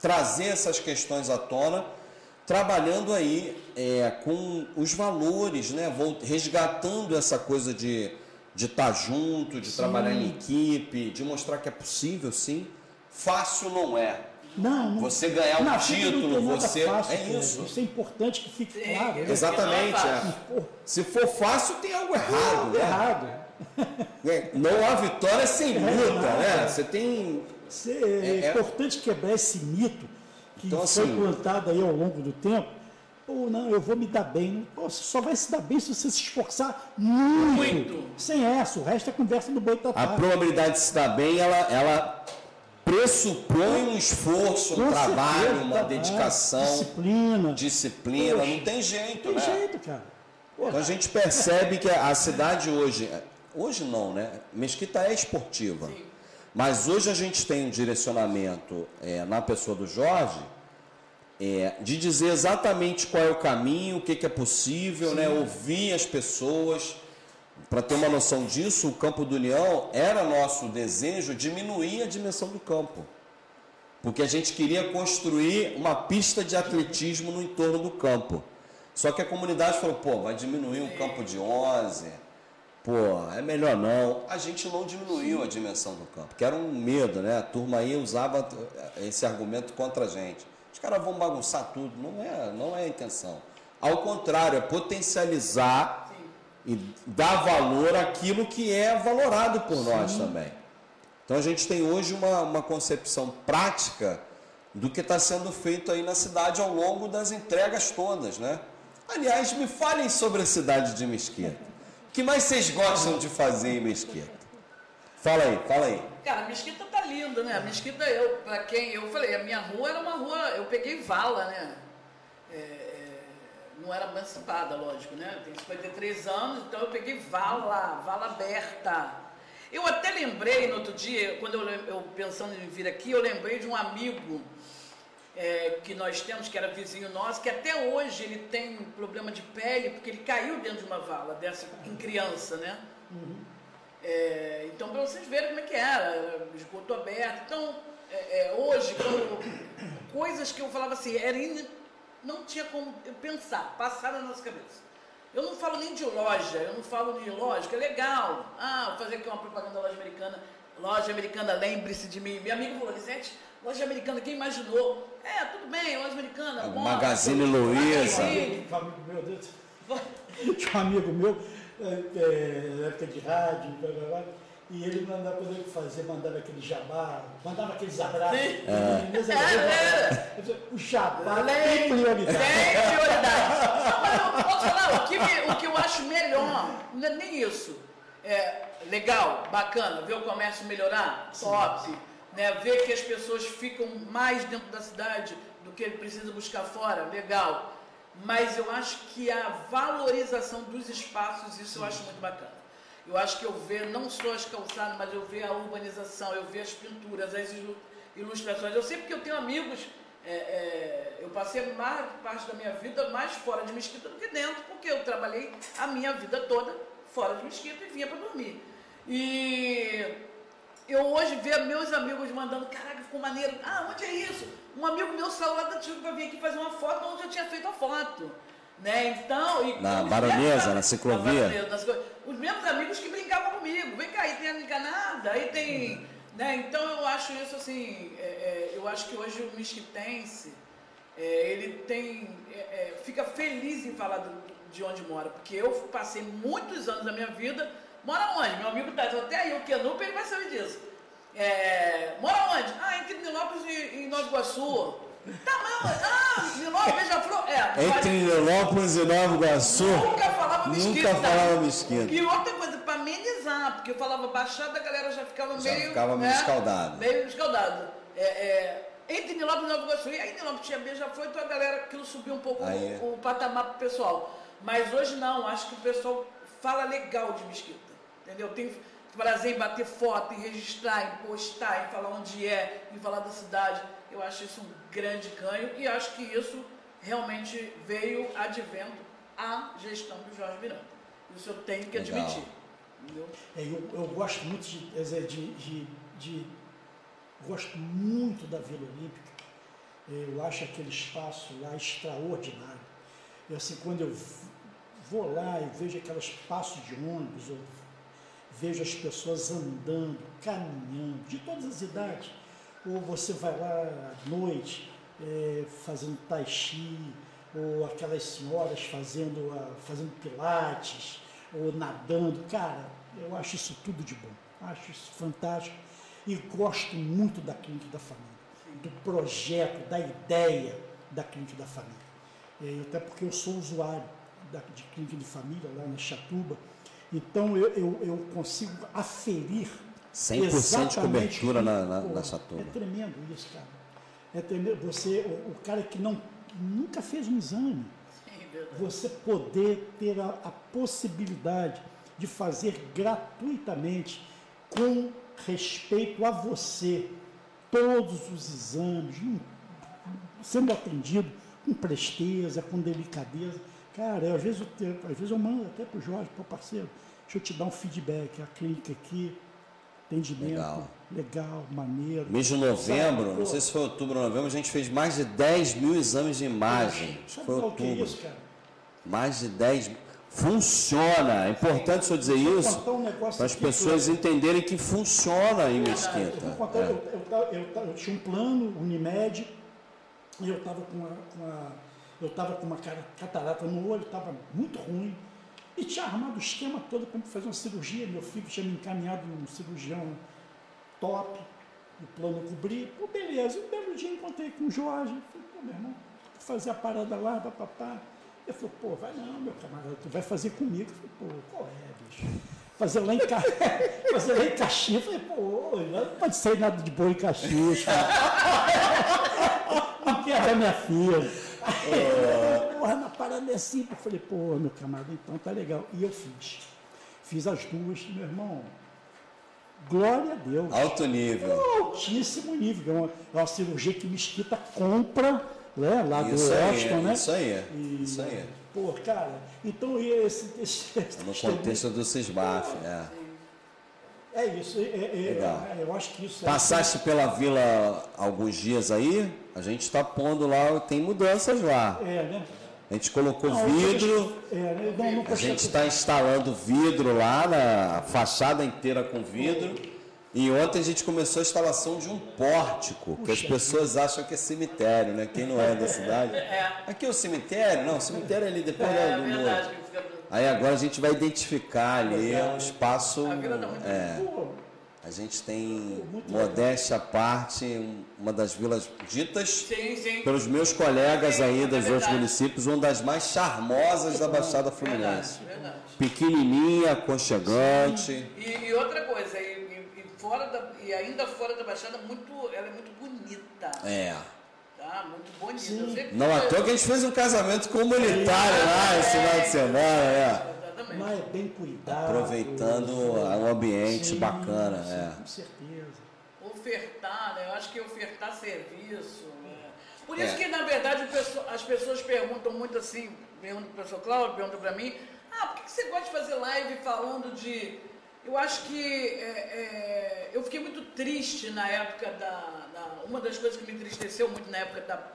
S1: trazer essas questões à tona, trabalhando aí é, com os valores, né, resgatando essa coisa de de estar tá junto, de trabalhar em equipe, de mostrar que é possível, sim. Fácil não é.
S2: Não,
S1: não, você ganhar um título, você.
S2: Fácil, é isso. Isso é importante que fique claro. Né?
S1: Exatamente. É. Se for fácil, tem algo errado. Tem algo
S2: né?
S1: errado. É, não há vitória sem é luta, né? Você tem.
S2: É, é, importante quebrar esse mito que então, foi assim, plantado aí ao longo do tempo. Pô, não, eu vou me dar bem. Pô, você só vai se dar bem se você se esforçar muito. muito. Sem essa, o resto é conversa do boi
S1: A probabilidade de se dar bem, ela, ela pressupõe um esforço, um trabalho, uma dedicação,
S2: disciplina.
S1: Disciplina, Poxa, não tem jeito,
S2: tem
S1: né?
S2: jeito, cara.
S1: Então a gente percebe que a cidade hoje, hoje não, né? Mesquita é esportiva. Sim. Mas hoje a gente tem um direcionamento é, na pessoa do Jorge é, de dizer exatamente qual é o caminho, o que, que é possível, né? ouvir as pessoas para ter uma noção disso, o campo do União era nosso desejo diminuir a dimensão do campo. Porque a gente queria construir uma pista de atletismo no entorno do campo. Só que a comunidade falou, pô, vai diminuir um campo de 11, pô, é melhor não. A gente não diminuiu a dimensão do campo, que era um medo, né? A turma aí usava esse argumento contra a gente. Os caras vão bagunçar tudo, não é, não é a intenção. Ao contrário, é potencializar e dar valor àquilo que é valorado por Sim. nós também. Então a gente tem hoje uma, uma concepção prática do que está sendo feito aí na cidade ao longo das entregas todas, né? Aliás, me falem sobre a cidade de Mesquita. Que mais vocês gostam de fazer em Mesquita? Fala aí, fala aí.
S3: Cara, Mesquita tá linda, né? Mesquita, eu, pra quem eu falei, a minha rua era uma rua, eu peguei vala, né? É, não era emancipada, lógico, né? Eu tenho 53 anos, então eu peguei vala, vala aberta. Eu até lembrei no outro dia, quando eu, eu pensando em vir aqui, eu lembrei de um amigo é, que nós temos, que era vizinho nosso, que até hoje ele tem problema de pele, porque ele caiu dentro de uma vala dessa em criança, né? Uhum. É, então, para vocês verem como é que era, esgoto aberto. Então, é, é hoje, quando, coisas que eu falava assim, era in, não tinha como pensar, passar na nossa cabeça. Eu não falo nem de loja, eu não falo de loja, que é legal. Ah, vou fazer aqui uma propaganda da loja americana. Loja americana, lembre-se de mim. Meu amigo falou, Lisete, loja americana, quem imaginou? É, tudo bem, loja americana.
S1: É,
S3: bom,
S1: Magazine Luiza.
S3: Magazine.
S2: Amigo meu, Deus, tinha <laughs> um amigo meu, é, é, época de rádio, blá, blá, blá, e ele mandava, quando ele fazia, mandava aquele jabá, mandava aqueles abraços.
S3: Sim.
S2: É.
S3: É, é.
S2: O jabá tem
S3: Tem
S2: prioridade.
S3: Tem prioridade. Mas eu posso falar, o que, me- o que eu acho melhor, não é nem isso. É legal, bacana, ver o comércio melhorar, top. Né? Ver que as pessoas ficam mais dentro da cidade do que ele precisa buscar fora, legal. Mas eu acho que a valorização dos espaços, isso eu acho muito bacana. Eu acho que eu ver não só as calçadas, mas eu ver a urbanização, eu ver as pinturas, as ilu- ilustrações. Eu sei porque eu tenho amigos, é, é, eu passei mais parte da minha vida mais fora de Mesquita do que dentro, porque eu trabalhei a minha vida toda fora de Mesquita e vinha para dormir. E eu hoje ver meus amigos mandando, caraca, ficou maneiro. Ah, onde é isso? Um amigo meu saiu lá da Tijuca para vir aqui fazer uma foto onde eu tinha feito a foto. Né? Então, e
S1: Na Baronesa, na ciclovia?
S3: Os mesmos amigos que brincavam comigo. Vem cá, aí tem a enganada, aí tem. Né? Então eu acho isso assim, é, é, eu acho que hoje o mesquitense, é, ele tem. é, é, fica feliz em falar do- de onde mora, porque eu passei muitos anos da minha vida. Mora onde? Meu amigo tá até aí, o Kenupa, ele vai saber disso. É, mora onde? Ah, entre Nilópolis e, e Nova Iguaçu. Tá, mas, ah, Nilópolis, Beija-Flor. É,
S1: Entre Nilópolis e Nova Iguaçu.
S3: Nunca falava mesquita.
S1: Nunca falava mesquita.
S3: E outra coisa, para amenizar, porque eu falava baixada, a galera já ficava
S1: Já
S3: meio.
S1: ficava meio
S3: né,
S1: escaldado.
S3: Meio escaldado. É, é, entre Nilópolis e Nova Iguaçu, e aí Nilópolis tinha beija-flor, então a galera, aquilo subiu um pouco o, o patamar pro pessoal. Mas hoje não, acho que o pessoal fala legal de mesquita. Entendeu? Tem prazer em bater foto, em registrar, em postar, em falar onde é, em falar da cidade. Eu acho isso um grande ganho e acho que isso realmente veio advento à gestão do Jorge Miranda. Isso eu tenho que
S1: Legal.
S3: admitir. Entendeu?
S2: É, eu, eu gosto muito de, de, de, de- gosto muito da Vila Olímpica. Eu acho aquele espaço lá extraordinário. Eu, assim, quando eu vou lá e vejo aqueles espaços de ônibus, eu vejo as pessoas andando, caminhando, de todas as idades. Ou você vai lá à noite é, fazendo tai chi, ou aquelas senhoras fazendo, fazendo pilates, ou nadando. Cara, eu acho isso tudo de bom. Acho isso fantástico. E gosto muito da Clínica da Família, do projeto, da ideia da Clínica da Família. É, até porque eu sou usuário da, de Clínica de Família lá na Chatuba. Então eu, eu, eu consigo aferir
S1: 100% de
S2: exatamente
S1: cobertura na- na-
S2: Pô,
S1: na Chatuba.
S2: É tremendo isso, cara. É tremendo. Você, o, o cara que não, nunca fez um exame,
S3: Sim, verdade.
S2: você poder ter a, a possibilidade de fazer gratuitamente, com respeito a você, todos os exames, sendo atendido com presteza, com delicadeza. Cara, às vezes eu, às vezes eu mando até para o Jorge, para o parceiro, deixa eu te dar um feedback, a clínica aqui, atendimento,
S1: Legal.
S2: legal, maneiro.
S1: Mês de novembro, não sei se foi outubro ou novembro, a gente fez mais de 10 mil exames de imagem.
S2: Sabe
S1: Foi
S2: qual que é
S1: outubro.
S2: isso, cara?
S1: Mais de 10 mil. Funciona. É importante o senhor dizer isso
S2: um
S1: para as pessoas entenderem que funciona em
S2: Eu
S1: Mesquita.
S2: contar,
S1: É.
S2: eu, eu, eu, eu tinha um plano, Unimed, e eu estava com, uma- com uma, eu tava com uma cara- catarata no olho, estava muito ruim, e tinha armado o esquema todo para fazer uma cirurgia. Meu filho tinha me encaminhado num cirurgião top, o plano cobrir. Pô, beleza. Um belo dia encontrei com o Jorge. Falei, pô, meu irmão, vou fazer a parada lá, papapá. Ele falou, pô, vai não, meu camarada, tu vai fazer comigo. Eu falei, pô, qual é, bicho? Fazer lá em, Ca... <laughs> fazer lá em Caxias. Eu falei, pô, não pode sair nada de bom em Caxias. Não <laughs> quero minha filha. Aí, porra, na parada é assim. Eu falei, pô, meu camarada, então tá legal. E eu fiz. Fiz as duas, meu irmão. Glória a Deus.
S1: Alto nível.
S2: Altíssimo nível. É uma, é uma cirurgia que Mesquita compra né, lá do
S1: Isso
S2: Weston, né?
S1: isso aí,
S2: E,
S1: isso aí.
S2: Pô, cara, então e esse, esse, esse
S1: No contexto do Cisbaf. É.
S2: É isso, é, é,
S1: Legal.
S2: é, eu acho que isso é.
S1: Passaste pela vila alguns dias aí, a gente está pondo lá, tem mudanças lá.
S2: É, né?
S1: A gente colocou não, vidro. É, não, a gente está instalando vidro lá na fachada inteira com vidro. E ontem a gente começou a instalação de um pórtico, que as pessoas acham que é cemitério, né? Quem não é da cidade. <laughs> É. Aqui é o cemitério? Não, o cemitério é ali depois é, do muro. Aí agora a gente vai identificar ali um espaço. É, a gente tem, modéstia à parte, uma das vilas ditas sim, sim. pelos meus colegas aí é dos outros municípios, uma das mais charmosas da Baixada Fluminense. Verdade, verdade. Pequenininha, aconchegante.
S3: E, e, outra coisa, e, e, fora da, e ainda fora da Baixada, muito, ela é muito bonita.
S1: É.
S3: Tá, muito bonita.
S1: Não, à toa que a gente fez um casamento comunitário lá esse final de semana, é.
S2: Mas é bem cuidado.
S1: Aproveitando um ambiente sim, bacana. Sim,
S2: é. Com certeza.
S3: Ofertar, né? Eu acho que ofertar serviço. Né? Por isso é. que, na verdade, as pessoas perguntam muito assim, perguntam para o professor Cláudio, perguntam para mim, ah, por que você gosta de fazer live falando de. Eu acho que é, é, eu fiquei muito triste na época da, da, Uma das coisas que me entristeceu muito na época da.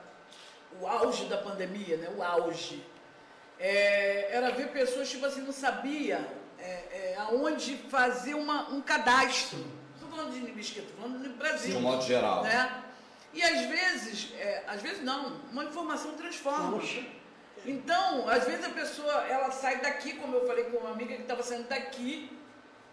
S3: O auge da pandemia, né? O auge é, era ver pessoas, tipo assim, não sabia é, é, aonde fazer uma, um cadastro. Estou falando de Mesquita, estou falando do Brasil.
S1: De um modo geral.
S3: Né? E às vezes, é, às vezes não, uma informação transforma. Poxa. Então, às vezes a pessoa, ela sai daqui, como eu falei com uma amiga que estava saindo daqui,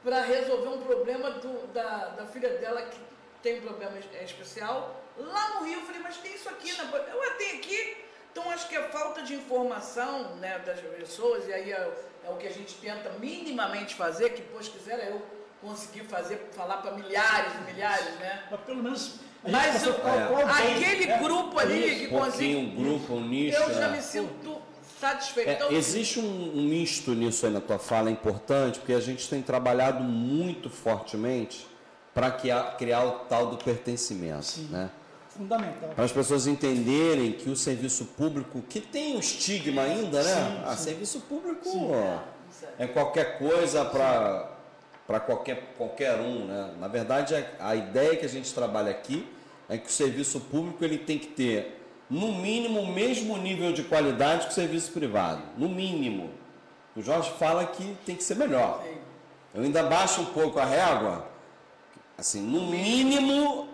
S3: para resolver um problema do, da, da filha dela que tem um problema especial. Lá no Rio, eu falei, mas tem isso aqui, na... eu tenho aqui. Então, acho que a falta de informação né, das pessoas, e aí é, é, o que a gente tenta minimamente fazer, que, pois quiser, eu conseguir fazer, falar para milhares e milhares, né?
S2: Mas pelo menos.
S3: Mas o, é. aquele é, grupo ali que
S1: consegue. Um grupo, um nicho.
S3: Eu já é. me sinto satisfeito. Então,
S1: existe um, um misto nisso aí na tua fala, é importante, porque a gente tem trabalhado muito fortemente para criar, criar o tal do pertencimento. Sim. Né?
S2: Fundamental.
S1: Para as pessoas entenderem que o serviço público, que tem um estigma ainda, né? Sim, ah, sim. serviço público é qualquer coisa para para qualquer, qualquer um, né? Na verdade, a, a ideia que a gente trabalha aqui é que o serviço público ele tem que ter, no mínimo, o mesmo nível de qualidade que o serviço privado. No mínimo. O Jorge fala que tem que ser melhor. Eu ainda baixo um pouco a régua. Assim, no mínimo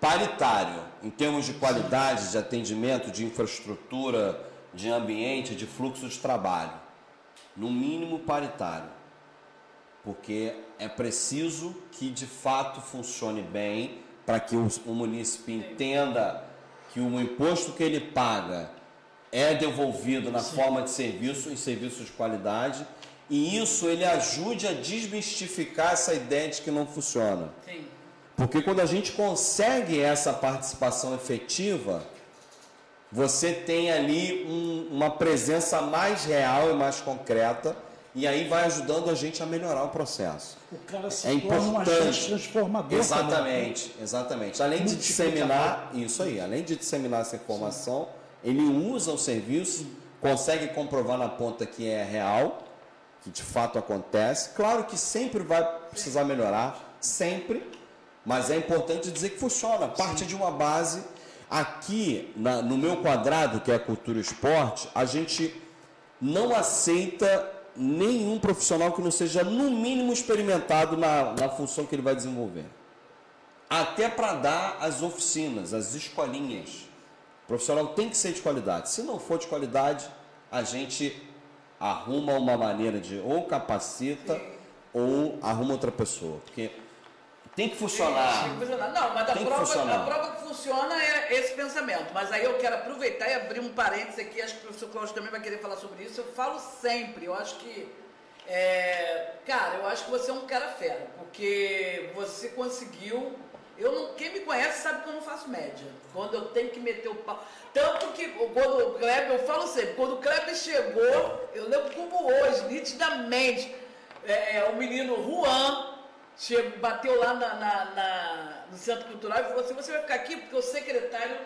S1: paritário em termos de qualidade de atendimento, de infraestrutura, de ambiente, de fluxo de trabalho. No mínimo paritário. Porque é preciso que de fato funcione bem para que o, o munícipe entenda que o imposto que ele paga é devolvido na Sim. forma de serviço, em serviços de qualidade, e isso ele ajude a desmistificar essa ideia de que não funciona. Sim. Porque quando a gente consegue essa participação efetiva, você tem ali um, uma presença mais real e mais concreta e aí vai ajudando a gente a melhorar o processo.
S2: O cara se é importante. transformador.
S1: Exatamente, também. exatamente. Além de disseminar isso aí, além de disseminar essa informação, Sim. ele usa o serviço, consegue comprovar na ponta que é real, que de fato acontece. Claro que sempre vai precisar melhorar, sempre mas é importante dizer que funciona, parte Sim. de uma base. Aqui, na, no meu quadrado, que é a cultura e esporte, a gente não aceita nenhum profissional que não seja, no mínimo, experimentado na, na função que ele vai desenvolver. Até para dar as oficinas, as escolinhas. O profissional tem que ser de qualidade. Se não for de qualidade, a gente arruma uma maneira de ou capacita ou arruma outra pessoa. Porque tem que funcionar.
S3: Tem que funcionar. Não, mas a prova, a prova que funciona é esse pensamento. Mas aí eu quero aproveitar e abrir um parênteses aqui, acho que o professor Cláudio também vai querer falar sobre isso. Eu falo sempre, eu acho que. É, cara, eu acho que você é um cara fera, porque você conseguiu. Eu não, quem me conhece sabe que eu não faço média. Quando eu tenho que meter o pau. Tanto que quando o Kleber, eu falo sempre, quando o Kleber chegou, eu lembro como hoje, nitidamente, é, é o menino Juan chegou, bateu lá na, na, na, no Centro Cultural e falou assim, você vai ficar aqui porque o secretário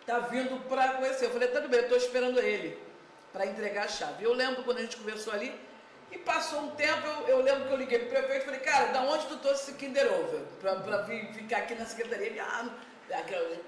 S3: está vindo para conhecer. Eu falei, tá tudo bem, eu estou esperando ele para entregar a chave. Eu lembro quando a gente conversou ali, e passou um tempo, eu, eu lembro que eu liguei para o prefeito e falei, cara, da onde tu trouxe esse Kinder Over para vir ficar aqui na secretaria? Ele, ah,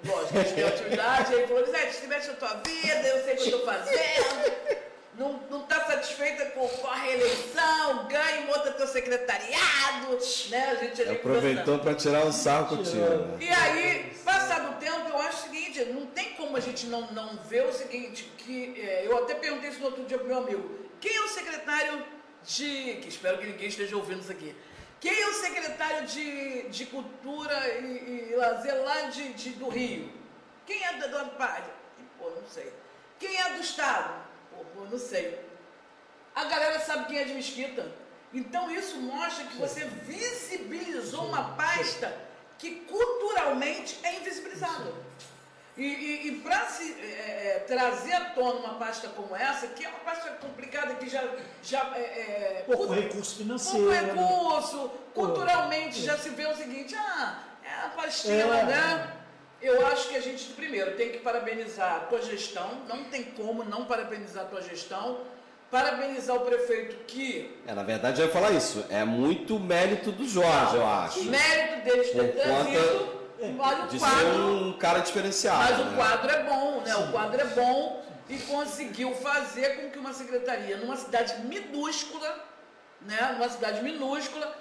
S3: lógico, a atividade, ele falou, Zé, se mexe na tua vida, eu sei o que eu estou fazendo não está satisfeita com, com, a reeleição, ganha monta teu secretariado, né? A gente
S1: Aproveitou para tirar o sarro contigo. Né?
S3: E aí, passado o tempo, eu acho o seguinte, não tem como a gente não, não ver o seguinte, que é, eu até perguntei isso no outro dia pro meu amigo, quem é o secretário de. que espero que ninguém esteja ouvindo isso aqui. Quem é o secretário de, de Cultura e, e Lazer lá de, de, do Rio? Quem é do Eduardo Paz? Pô, não sei. Quem é do Estado? Pô, não sei. A galera sabe quem é de Mesquita. Então isso mostra que você visibilizou uma pasta que culturalmente é invisibilizada. E, e, e para se é, é, trazer à tona uma pasta como essa, que é uma pasta complicada, que já. já é,
S2: é pouco recurso financeiro.
S3: Pouco recurso, culturalmente já se vê o seguinte: ah, é a pastinha, é. né? Eu acho que a gente, primeiro, tem que parabenizar a tua gestão, não tem como não parabenizar a tua gestão, parabenizar o prefeito que.
S1: É, na verdade, eu ia falar isso, é muito mérito do Jorge, eu acho.
S3: Mérito deles ter trazido.
S1: Mas de quadro, ser um cara diferenciado.
S3: Mas né? o quadro é bom, né? Sim. O quadro é bom e conseguiu fazer com que uma secretaria, numa cidade minúscula, né? Numa cidade minúscula,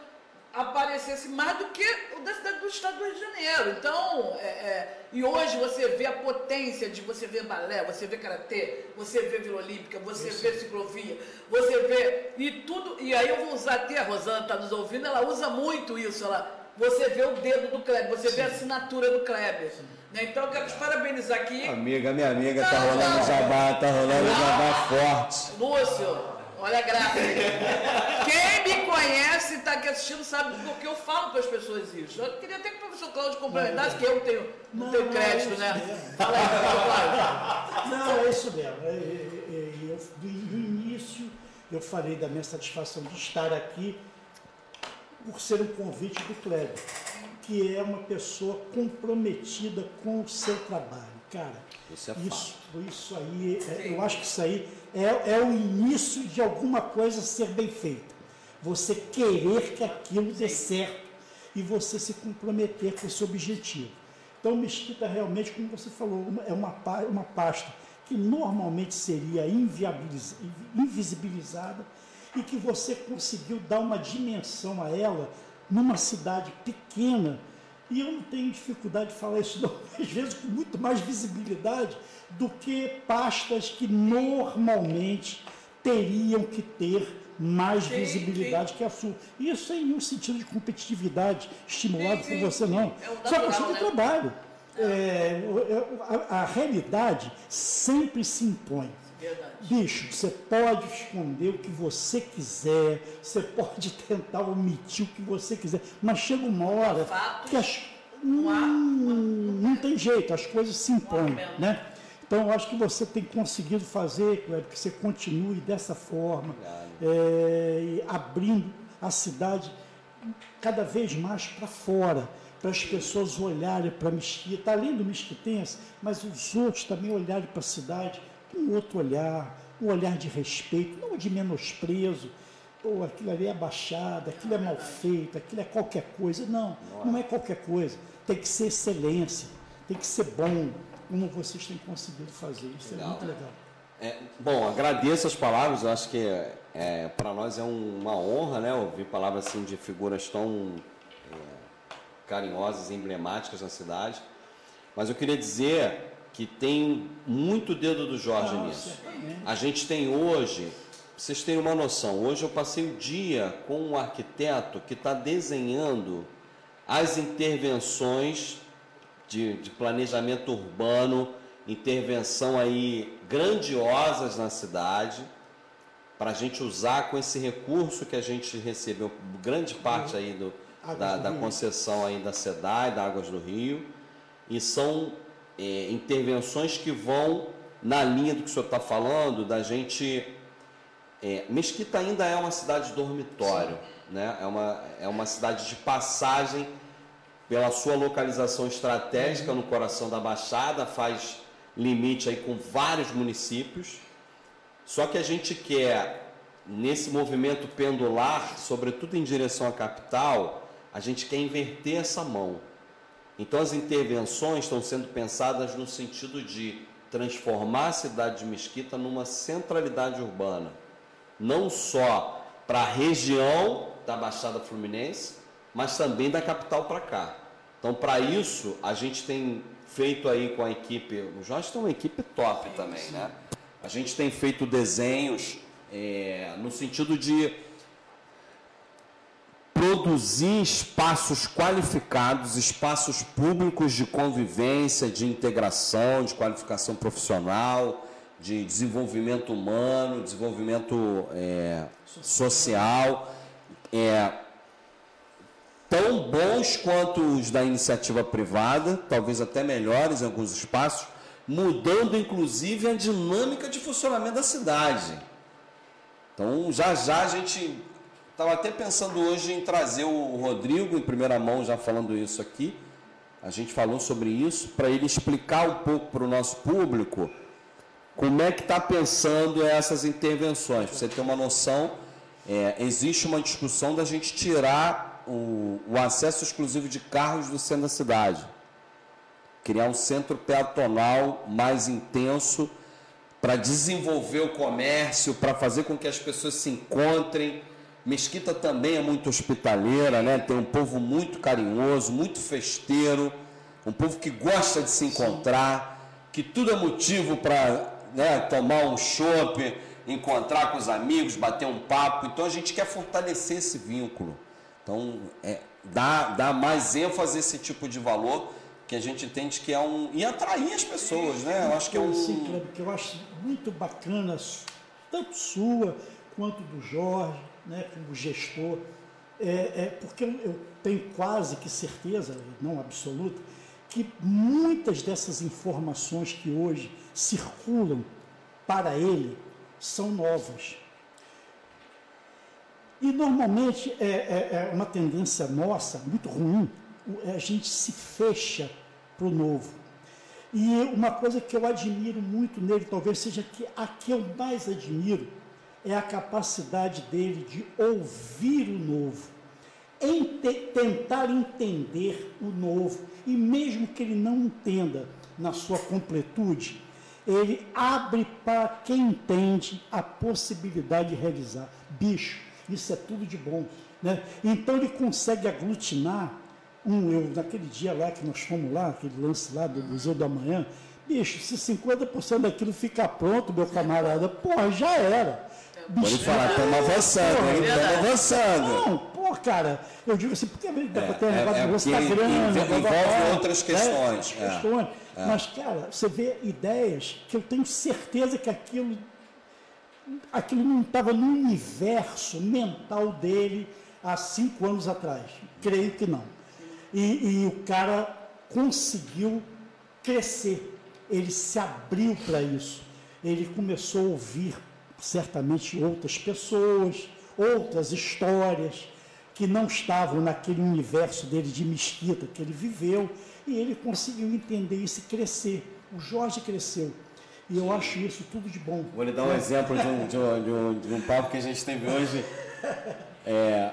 S3: aparecesse mais do que o da cidade do estado do Rio de Janeiro. Então, é, é, e hoje você vê a potência de você ver balé, você vê karatê, você vê Vila Olímpica, você isso. vê ciclovia, você vê e tudo. E aí eu vou usar até a Rosana está nos ouvindo, ela usa muito isso. Ela, você vê o dedo do Kleber, você Sim. vê a assinatura do Kleber. Né? Então eu quero te parabenizar aqui.
S1: Amiga, minha amiga, tá tá rolando não. jabá, tá rolando não. jabá forte.
S3: Lúcio, Olha a graça. Quem me conhece e está aqui assistindo sabe porque eu falo para as pessoas isso. Eu queria até que o professor Cláudio complementasse, que eu tenho, não, não tenho crédito, é né? Fala aí,
S2: Cláudio. Não, é isso mesmo. É, é, eu, no início, eu falei da minha satisfação de estar aqui por ser um convite do Kleber, que é uma pessoa comprometida com o seu trabalho. Cara, isso, é isso, isso aí, é, eu acho que isso aí é, é o início de alguma coisa ser bem feita. Você querer que aquilo dê certo e você se comprometer com esse objetivo. Então, Mesquita realmente, como você falou, é uma, uma pasta que normalmente seria invisibilizada e que você conseguiu dar uma dimensão a ela numa cidade pequena. E eu não tenho dificuldade de falar isso, não, <laughs> às vezes com muito mais visibilidade do que pastas que normalmente teriam que ter mais sim, visibilidade sim. que a sua. Isso sem nenhum sentido de competitividade estimulado sim, por você, não. É Só questão de né? trabalho. É, é a, a, realidade sempre se impõe. Verdade. Bicho, você pode esconder o que você quiser, você pode <laughs> tentar omitir o que você quiser, mas chega uma hora que as, não, hum, não tem jeito, as coisas se impõem, né? Então, eu acho que você tem conseguido fazer, Cleber, que você continue dessa forma, é, abrindo a cidade cada vez mais para fora, para as pessoas olharem para a Mesquita, além do mesquitense, mas os outros também olharem para a cidade um outro olhar, um olhar de respeito, não de menosprezo. Pô, aquilo ali é baixado, aquilo é mal feito, aquilo é qualquer coisa. Não, não é qualquer coisa. Tem que ser excelência, tem que ser bom, como vocês têm conseguido fazer. Isso legal. é muito legal.
S1: É, bom, agradeço as palavras, acho que é, para nós é um, uma honra né, ouvir palavras assim, de figuras tão é, carinhosas, emblemáticas na cidade. Mas eu queria dizer que tem muito dedo do Jorge nisso. A gente tem hoje, vocês têm uma noção, hoje eu passei o dia com um arquiteto que está desenhando as intervenções de, de planejamento urbano, intervenção aí grandiosas na cidade, para a gente usar com esse recurso que a gente recebeu, grande parte aí do, da, da concessão aí da SEDAI, da Águas do Rio, e são é, intervenções que vão na linha do que o senhor está falando, da gente. É, Mesquita ainda é uma cidade dormitório, né? é, uma, é uma cidade de passagem pela sua localização estratégica no coração da Baixada, faz limite aí com vários municípios. Só que a gente quer, nesse movimento pendular, sobretudo em direção à capital, a gente quer inverter essa mão. Então as intervenções estão sendo pensadas no sentido de transformar a cidade de Mesquita numa centralidade urbana, não só para a região da Baixada Fluminense, mas também da capital para cá. Então, para isso, a gente tem feito aí com a equipe, o Jorge tem uma equipe top também, né? A gente tem feito desenhos é, no sentido de produzir espaços qualificados, espaços públicos de convivência, de integração, de qualificação profissional, de desenvolvimento humano, desenvolvimento é, social, é, tão bons quanto os da iniciativa privada, talvez até melhores em alguns espaços, mudando inclusive a dinâmica de funcionamento da cidade. Então, já já a gente Estava até pensando hoje em trazer o Rodrigo em primeira mão, já falando isso aqui. A gente falou sobre isso, para ele explicar um pouco para o nosso público como é que está pensando essas intervenções. Para você ter uma noção, é, existe uma discussão da gente tirar o, o acesso exclusivo de carros do centro da cidade. Criar um centro peatonal mais intenso para desenvolver o comércio, para fazer com que as pessoas se encontrem Mesquita também é muito hospitaleira, né? Tem um povo muito carinhoso, muito festeiro, um povo que gosta de se encontrar, que tudo é motivo para né, tomar um chopp, encontrar com os amigos, bater um papo. Então a gente quer fortalecer esse vínculo. Então, é, dá, dá mais ênfase a esse tipo de valor que a gente entende que é um. e atrair as pessoas, né? Eu acho que é um.
S2: Sim, que eu acho muito bacana, tanto sua quanto do Jorge né, como gestor, é, é, porque eu tenho quase que certeza, não absoluta, que muitas dessas informações que hoje circulam para ele são novas. E normalmente é, é, é uma tendência nossa, muito ruim, a gente se fecha para o novo. E uma coisa que eu admiro muito nele, talvez seja que a que eu mais admiro, é a capacidade dele de ouvir o novo, tentar entender o novo, e mesmo que ele não entenda na sua completude, ele abre para quem entende a possibilidade de realizar. Bicho, isso é tudo de bom. Né? Então ele consegue aglutinar um, eu, naquele dia lá que nós fomos lá, aquele lance lá do Museu da Manhã, bicho, se 50% daquilo ficar pronto, meu camarada, porra, já era.
S1: Pode falar, estamos avançando, hein? Estamos avançando.
S2: Não, pô, cara, eu digo assim, porque dá é, ter um negócio é, do Instagram,
S1: envolve outras questões.
S2: É, questões. É. Mas, cara, você vê ideias que eu tenho certeza que aquilo, aquilo não estava no universo mental dele há cinco anos atrás. Creio que não. E, e o cara conseguiu crescer. Ele se abriu para isso. Ele começou a ouvir certamente outras pessoas, outras histórias que não estavam naquele universo dele de mesquita que ele viveu, e ele conseguiu entender isso e crescer. O Jorge cresceu. E eu acho isso tudo de bom.
S1: Vou lhe dar um é. exemplo de um, de, um, de, um, de um papo que a gente teve hoje, é,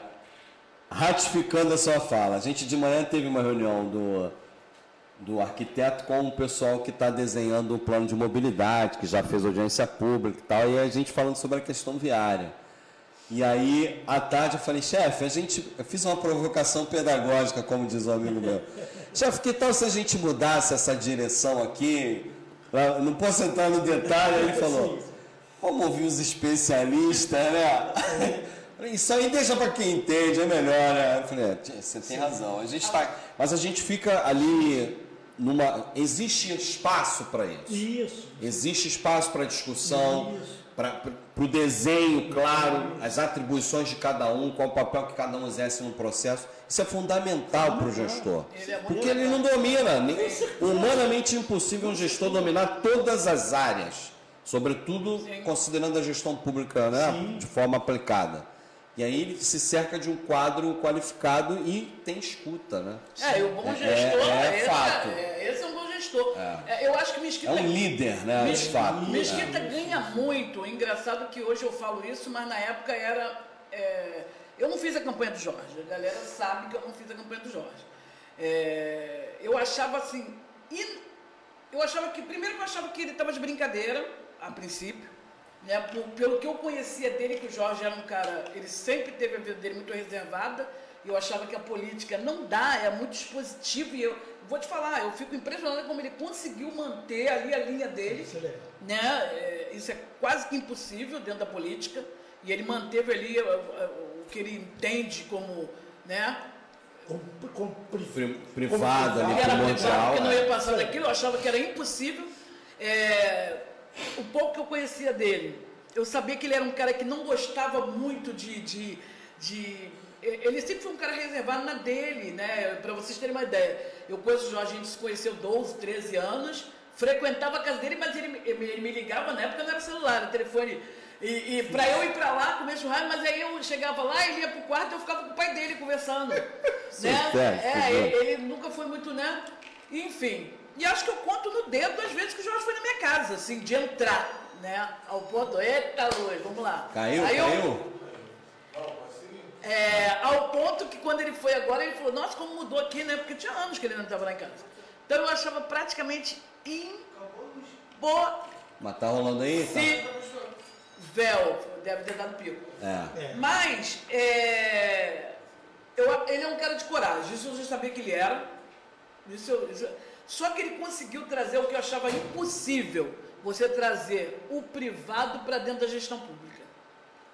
S1: ratificando a sua fala. A gente de manhã teve uma reunião do do arquiteto com o pessoal que está desenhando o plano de mobilidade, que já fez audiência pública e tal, e a gente falando sobre a questão viária. E aí, à tarde, eu falei, chefe, a gente, eu fiz uma provocação pedagógica, como diz o amigo meu. <laughs> chefe, que tal se a gente mudasse essa direção aqui? não posso entrar no detalhe, ele falou, vamos ouvir os especialistas, né? <laughs> Isso aí deixa para quem entende, é melhor, né? Eu falei, é, você tem razão. A gente tá, mas a gente fica ali numa. Existe espaço para isso.
S2: Isso.
S1: Existe espaço para discussão, para o desenho, claro, as atribuições de cada um, qual o papel que cada um exerce no processo. Isso é fundamental para o gestor. É porque ele não domina. Humanamente impossível um gestor dominar todas as áreas. Sobretudo considerando a gestão pública né, de forma aplicada. E aí ele se cerca de um quadro qualificado e tem escuta, né?
S3: É, e o bom é, gestor é, é, é fato. É, esse é um bom gestor. É. eu acho que Mesquita...
S1: É um líder, né? Mesquita, de fato.
S3: Mesquita ganha muito. Engraçado que hoje eu falo isso, mas na época era... eu não fiz a campanha do Jorge. A galera sabe que eu não fiz a campanha do Jorge. É, eu achava assim. in- eu achava que. Primeiro eu achava que ele estava de brincadeira, a princípio. Né, por- pelo que eu conhecia dele, que o Jorge era um cara. Ele sempre teve a vida dele muito reservada. E eu achava que a política não dá, é muito dispositivo. E eu vou te falar, eu fico impressionada como ele conseguiu manter ali a linha dele
S2: Isso é
S3: né? É, Isso é quase que impossível dentro da política. E ele manteve ali uh, uh, o que ele entende como, né?
S2: Com, com, pri-
S1: Pri-
S2: como
S1: privado ali,
S3: Ele era privado, porque não
S1: é.
S3: ia passar daquilo, eu achava que era impossível. É, o pouco que eu conhecia dele, eu sabia que ele era um cara que não gostava muito de. de, de- ele sempre foi um cara reservado na dele, né? Para vocês terem uma ideia. Eu conheço o Jorge, a gente se conheceu 12, 13 anos, frequentava a casa dele, mas ele, me- ele me ligava na época não era celular, era telefone. E, e para eu ir para lá comer churrasco, mas aí eu chegava lá, ele ia pro quarto e eu ficava com o pai dele conversando. <laughs> né? É, ele, ele nunca foi muito, né? Enfim. E acho que eu conto no dedo as vezes que o Jorge foi na minha casa, assim, de entrar, né? Ao ponto, eita luz, vamos lá.
S1: Caiu,
S3: Aí eu-
S1: caiu?
S3: é, ao ponto que quando ele foi agora, ele falou, nossa, como mudou aqui, né? Porque tinha anos que ele não estava lá em casa. Então eu achava praticamente impossível.
S1: Mas tá rolando aí? Tá.
S3: Deve ter dado pico.
S1: É.
S2: É.
S3: Mas é, eu- ele é um cara de coragem, isso eu já sabia que ele era. Isso eu- isso- só que ele conseguiu trazer o que eu achava impossível, você trazer o privado para dentro da gestão pública.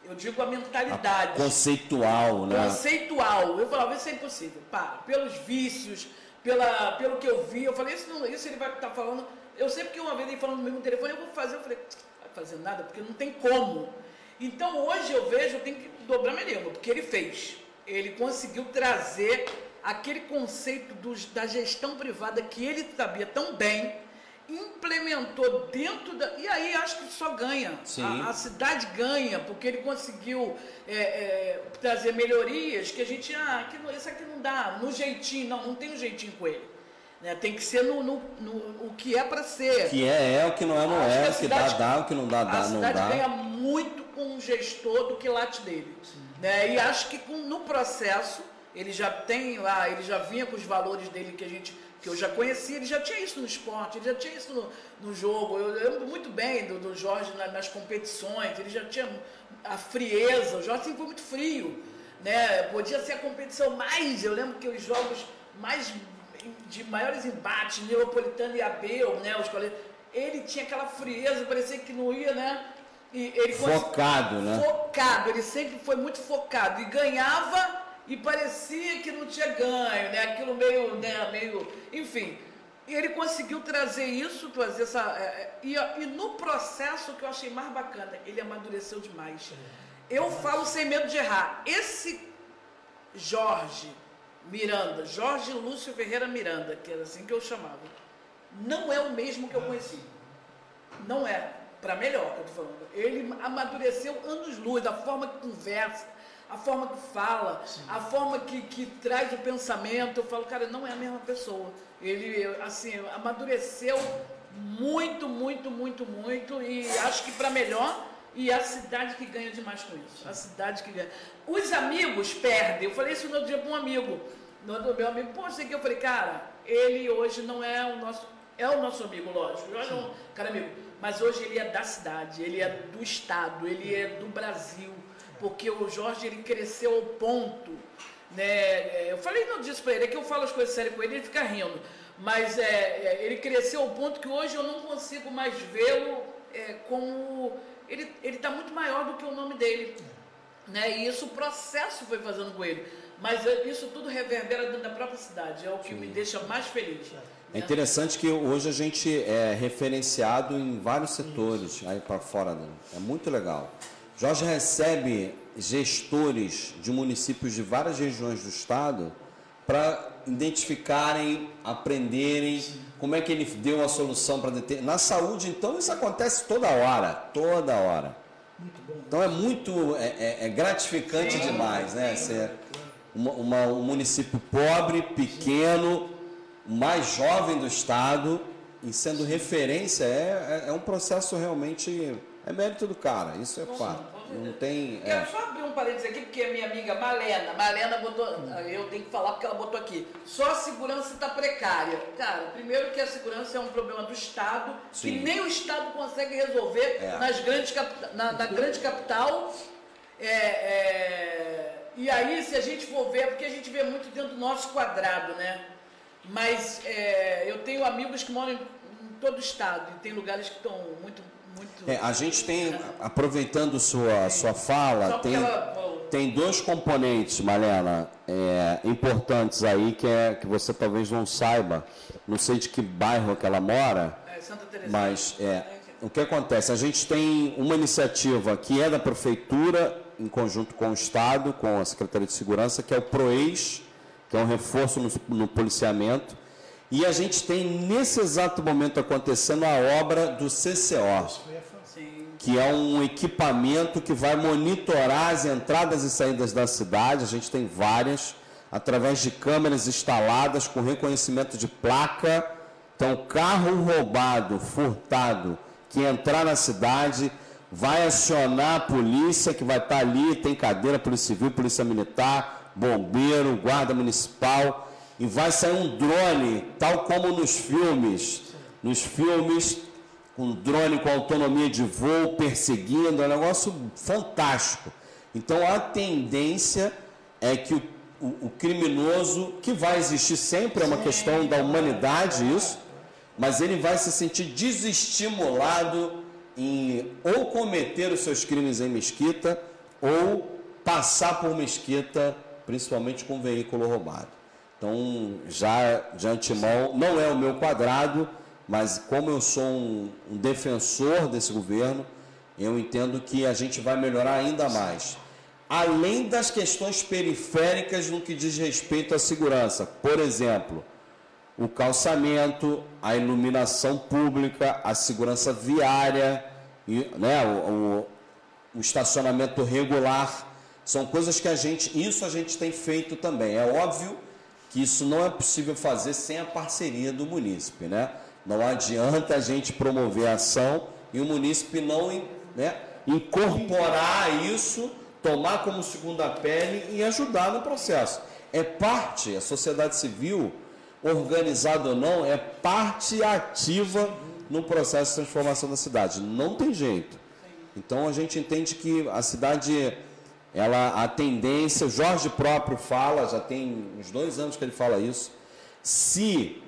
S3: Eu digo a mentalidade
S1: Conceitual, né?
S3: conceitual. Eu falava, isso é impossível. Para, pelos vícios, pela, pelo que eu vi, eu falei, isso, não, isso ele vai estar falando. Eu sempre que uma vez ele falando no mesmo telefone, eu vou fazer, eu falei, vai fazer nada, porque não tem como. Então hoje eu vejo, eu tenho que dobrar minha língua, porque ele fez. Ele conseguiu trazer aquele conceito dos, da gestão privada que ele sabia tão bem, implementou dentro da. E aí acho que só ganha. A- a cidade ganha, porque ele conseguiu é, é, trazer melhorias que a gente, ah, aqui isso aqui não dá, no jeitinho, não, não tem um jeitinho com ele. Né? Tem que ser no, no, no- o que é para ser.
S1: O que é, é, o que não é, não
S3: Acho
S1: é,
S3: a
S1: o que dá, dá, o que não dá,
S3: a
S1: dá, não
S3: cidade
S1: dá.
S3: ganha muito com o gestor do que late dele. Né? E acho que com- no processo, ele já tem lá, ele já vinha com os valores dele que a gente que eu já conhecia, ele já tinha isso no esporte, ele já tinha isso no, no jogo. Eu lembro muito bem do, do Jorge na- nas competições, ele já tinha a frieza, o Jorge sempre foi muito frio. Né? Podia ser a competição mais, eu lembro que os jogos mais de maiores embates, Neapolitano e Abel, né? Os colegas, ele tinha aquela frieza, parecia que não ia, né? E ele
S1: Focado, né?
S3: Focado, ele sempre foi muito focado e ganhava e parecia que não tinha ganho, né? Aquilo meio, né? Meio, enfim. E ele conseguiu trazer isso, trazer essa. é, é, e, e no processo que eu achei mais bacana, ele amadureceu demais. Eu falo sem medo de errar. Esse Jorge Miranda, Jorge Lúcio Ferreira Miranda, que era assim que eu chamava, não é o mesmo que eu conheci. Não é. Para melhor, que eu tô falando. Ele amadureceu anos-luz, a forma que conversa, a forma que fala, a forma que, que traz o pensamento. Eu falo, cara, não é a mesma pessoa. Ele, assim, amadureceu muito, muito, muito, muito. E acho que para melhor. E a cidade que ganha demais com isso. A cidade que ganha. Os amigos perdem. Eu falei isso no outro dia para um amigo. No outro meu amigo, pô, sei que eu falei, cara, ele hoje não é o nosso. É o nosso amigo, lógico. É um cara amigo. Mas hoje ele é da cidade, ele é do estado, ele é do Brasil. Porque o Jorge ele cresceu ao ponto. Né? é, Eu falei não disso para ele, é que eu falo as coisas sérias com ele ele fica rindo. Mas é, é, ele cresceu ao ponto que hoje eu não consigo mais vê-lo é, como. Ele está muito maior do que o nome dele. Né? E isso o processo foi fazendo com ele. Mas é, isso tudo reverbera dentro da própria cidade. É o que me deixa mais feliz.
S1: É interessante que hoje a gente é referenciado em vários setores aí para fora. Né? É muito legal. Jorge recebe gestores de municípios de várias regiões do estado para identificarem, aprenderem como é que ele deu a solução para deter. Na saúde, então, isso acontece toda hora, toda hora. Então é muito é, é- é gratificante demais, né? Ser uma- uma- um município pobre, pequeno, mais jovem do estado e sendo referência é, é, é um processo realmente É mérito do cara, isso é fato. Não tem.
S3: Quero
S1: É.
S3: só abrir um parênteses aqui, porque a minha amiga Malena, Malena botou, eu tenho que falar porque ela botou aqui, só a segurança está precária. Cara, primeiro que a segurança é um problema do Estado,
S1: Sim.
S3: que nem o Estado consegue resolver
S1: É.
S3: nas grandes na, na grande capital. É, é, e aí, se a gente for ver, é porque a gente vê muito dentro do nosso quadrado, né? Mas é, eu tenho amigos que moram em, todo o estado e tem lugares que estão muito.
S1: É, a gente tem, aproveitando sua, sua fala, tem,
S3: ela-
S1: tem dois componentes, Malena, é, importantes aí que, é, que você talvez não saiba. Não sei de que bairro que ela mora,
S3: É,
S1: mas é, o que acontece? A gente tem uma iniciativa que é da Prefeitura, em conjunto com o Estado, com a Secretaria de Segurança, que é o PROEIS, que é um reforço no, no policiamento. E a gente tem, nesse exato momento, acontecendo a obra do CCO Que é um equipamento que vai monitorar as entradas e saídas da cidade. A gente tem várias, através de câmeras instaladas com reconhecimento de placa. Então, carro roubado, furtado, que entrar na cidade, vai acionar a polícia, que vai estar ali, tem cadeira, Polícia Civil, Polícia Militar, Bombeiro, Guarda Municipal, e vai sair um drone, tal como nos filmes. Nos filmes, um drone com autonomia de voo, perseguindo, é um negócio fantástico. Então a tendência é que o, o- o criminoso, que vai existir sempre, é uma questão da humanidade isso, mas ele vai se sentir desestimulado em ou cometer os seus crimes em mesquita ou passar por mesquita, principalmente com veículo roubado. Então, já de antemão, não é o meu quadrado, mas como eu sou um, um defensor desse governo, eu entendo que a gente vai melhorar ainda mais. Além das questões periféricas no que diz respeito à segurança. Por exemplo, o calçamento, a iluminação pública, a segurança viária, e, né, o, o- o estacionamento regular, são coisas que a gente, isso a gente tem feito também. É óbvio que isso não é possível fazer sem a parceria do munícipe, né? Não adianta a gente promover a ação e o munícipe não né, incorporar isso, tomar como segunda pele e ajudar no processo. É parte, a sociedade civil, organizada ou não, é parte ativa no processo de transformação da cidade. Não tem jeito. Então a gente entende que a cidade, ela, a tendência, Jorge próprio fala, já tem uns dois anos que ele fala isso. Se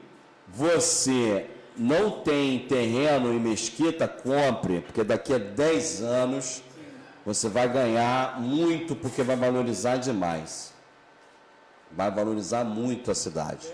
S1: você não tem terreno em Mesquita, compre, porque daqui a 10 anos você vai ganhar muito, porque vai valorizar demais. Vai valorizar muito a cidade.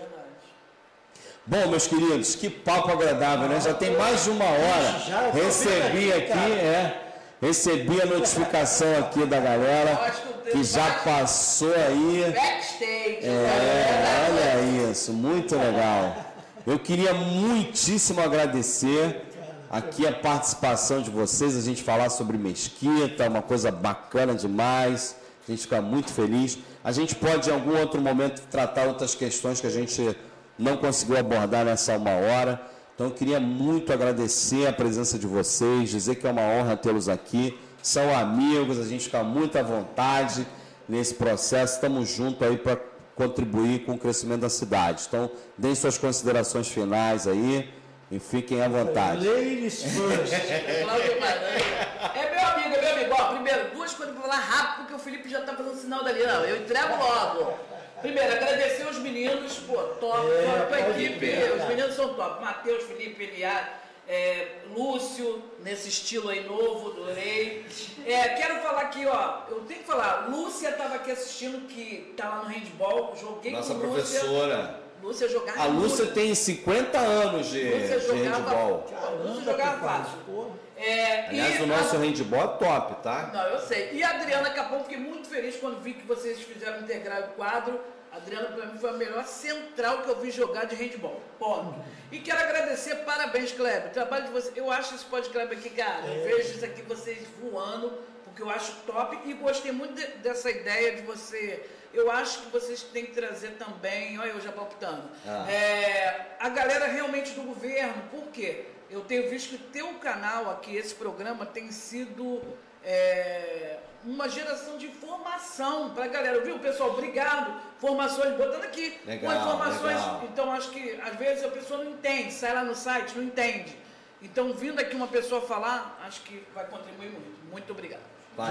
S1: Bom, meus queridos, que papo agradável, né? Já tem mais de uma hora. Recebi
S2: aqui,
S1: é. Recebi a notificação aqui da galera que já passou aí.
S3: Backstage.
S1: É, olha isso, muito legal. Eu queria muitíssimo agradecer aqui a participação de vocês, a gente falar sobre Mesquita, uma coisa bacana demais. A gente fica muito feliz. A gente pode, em algum outro momento, tratar outras questões que a gente não conseguiu abordar nessa uma hora. Então, eu queria muito agradecer a presença de vocês, dizer que é uma honra tê-los aqui. São amigos, a gente fica muito à vontade nesse processo. Estamos juntos aí para contribuir com o crescimento da cidade. Então, deem suas considerações finais aí e fiquem à vontade.
S2: Ladies first.
S3: É meu amigo, é meu amigo. Ó, primeiro, duas coisas pra falar rápido, porque o Felipe já tá fazendo sinal dali. Não, eu entrego logo. Primeiro, agradecer os meninos, pô, top,
S2: É,
S3: top a equipe. Os meninos são top. Matheus, Felipe, Eliar, é, Lúcio, nesse estilo aí novo, adorei. É, quero falar aqui, ó, eu tenho que falar, Lúcia tava aqui assistindo, que tá lá no handball, joguei
S1: Nossa
S3: com Lúcia.
S1: professora.
S3: Lúcia jogava
S1: A Lúcia
S3: muito.
S1: tem 50 anos de,
S3: Lúcia
S1: de
S3: jogava,
S1: handball.
S3: Lúcia jogava fácil. É,
S1: Aliás,
S3: e
S1: o nosso
S3: a-
S1: handball é top, tá?
S3: Não, eu sei. E a Adriana Capão, fiquei muito feliz quando vi que vocês fizeram integrar o quadro. A Adriana, para mim, foi a melhor central que eu vi jogar de handball. Ponto. E quero agradecer, parabéns, Kleber. O trabalho de vocês. Eu acho esse podcast aqui, cara. Eu vejo isso aqui vocês voando, porque eu acho top. E gostei muito de- dessa ideia de você. Eu acho que vocês têm que trazer também. Olha, eu já palpitando.
S1: Ah.
S3: É, a galera realmente do governo. Por quê? eu tenho visto que teu canal aqui, esse programa, tem sido é, uma geração de informação para a galera. Viu, pessoal? Obrigado. Formações, botando aqui.
S1: Legal,
S3: com informações.
S1: legal.
S3: Então, acho que às vezes a pessoa não entende, sai lá no site, não entende. Então, vindo aqui uma pessoa falar, acho que vai contribuir muito. Muito obrigado.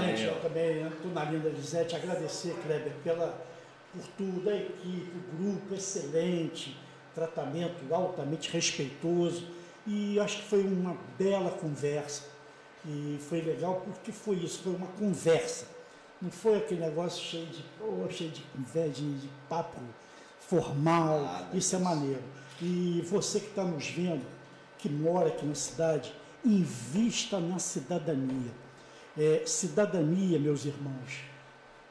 S2: Gente, eu
S1: Valeu.
S2: também estou na linha da Lisete, agradecer, Kleber, pela, por tudo, a equipe, o grupo excelente, tratamento altamente respeitoso. E acho que foi uma bela conversa. E foi legal porque foi isso, foi uma conversa. Não foi aquele negócio cheio de, pô, cheio de conversa, de, de papo formal.
S1: Nada
S2: isso é maneiro. E você que está nos vendo, que mora aqui na cidade, invista na cidadania. É, cidadania, meus irmãos,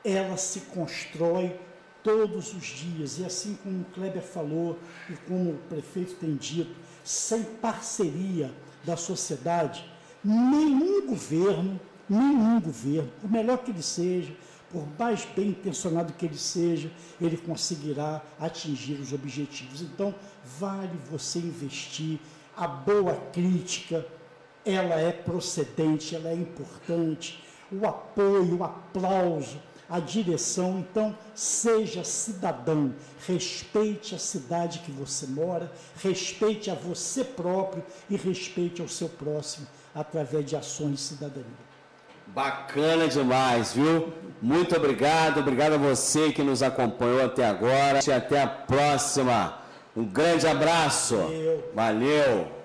S2: ela se constrói todos os dias. E assim como o Kleber falou e como o prefeito tem dito, sem parceria da sociedade, nenhum governo, nenhum governo, por melhor que ele seja, por mais bem intencionado que ele seja, ele conseguirá atingir os objetivos. Então, vale você investir. A boa crítica, ela é procedente, ela é importante. O apoio, o aplauso, a direção. Então, seja cidadão, respeite a cidade que você mora, respeite a você próprio e respeite ao seu próximo através de ações de cidadania.
S1: Bacana demais, viu? Muito obrigado, obrigado a você que nos acompanhou até agora. E até a próxima. Um grande abraço.
S2: Valeu.
S1: Valeu.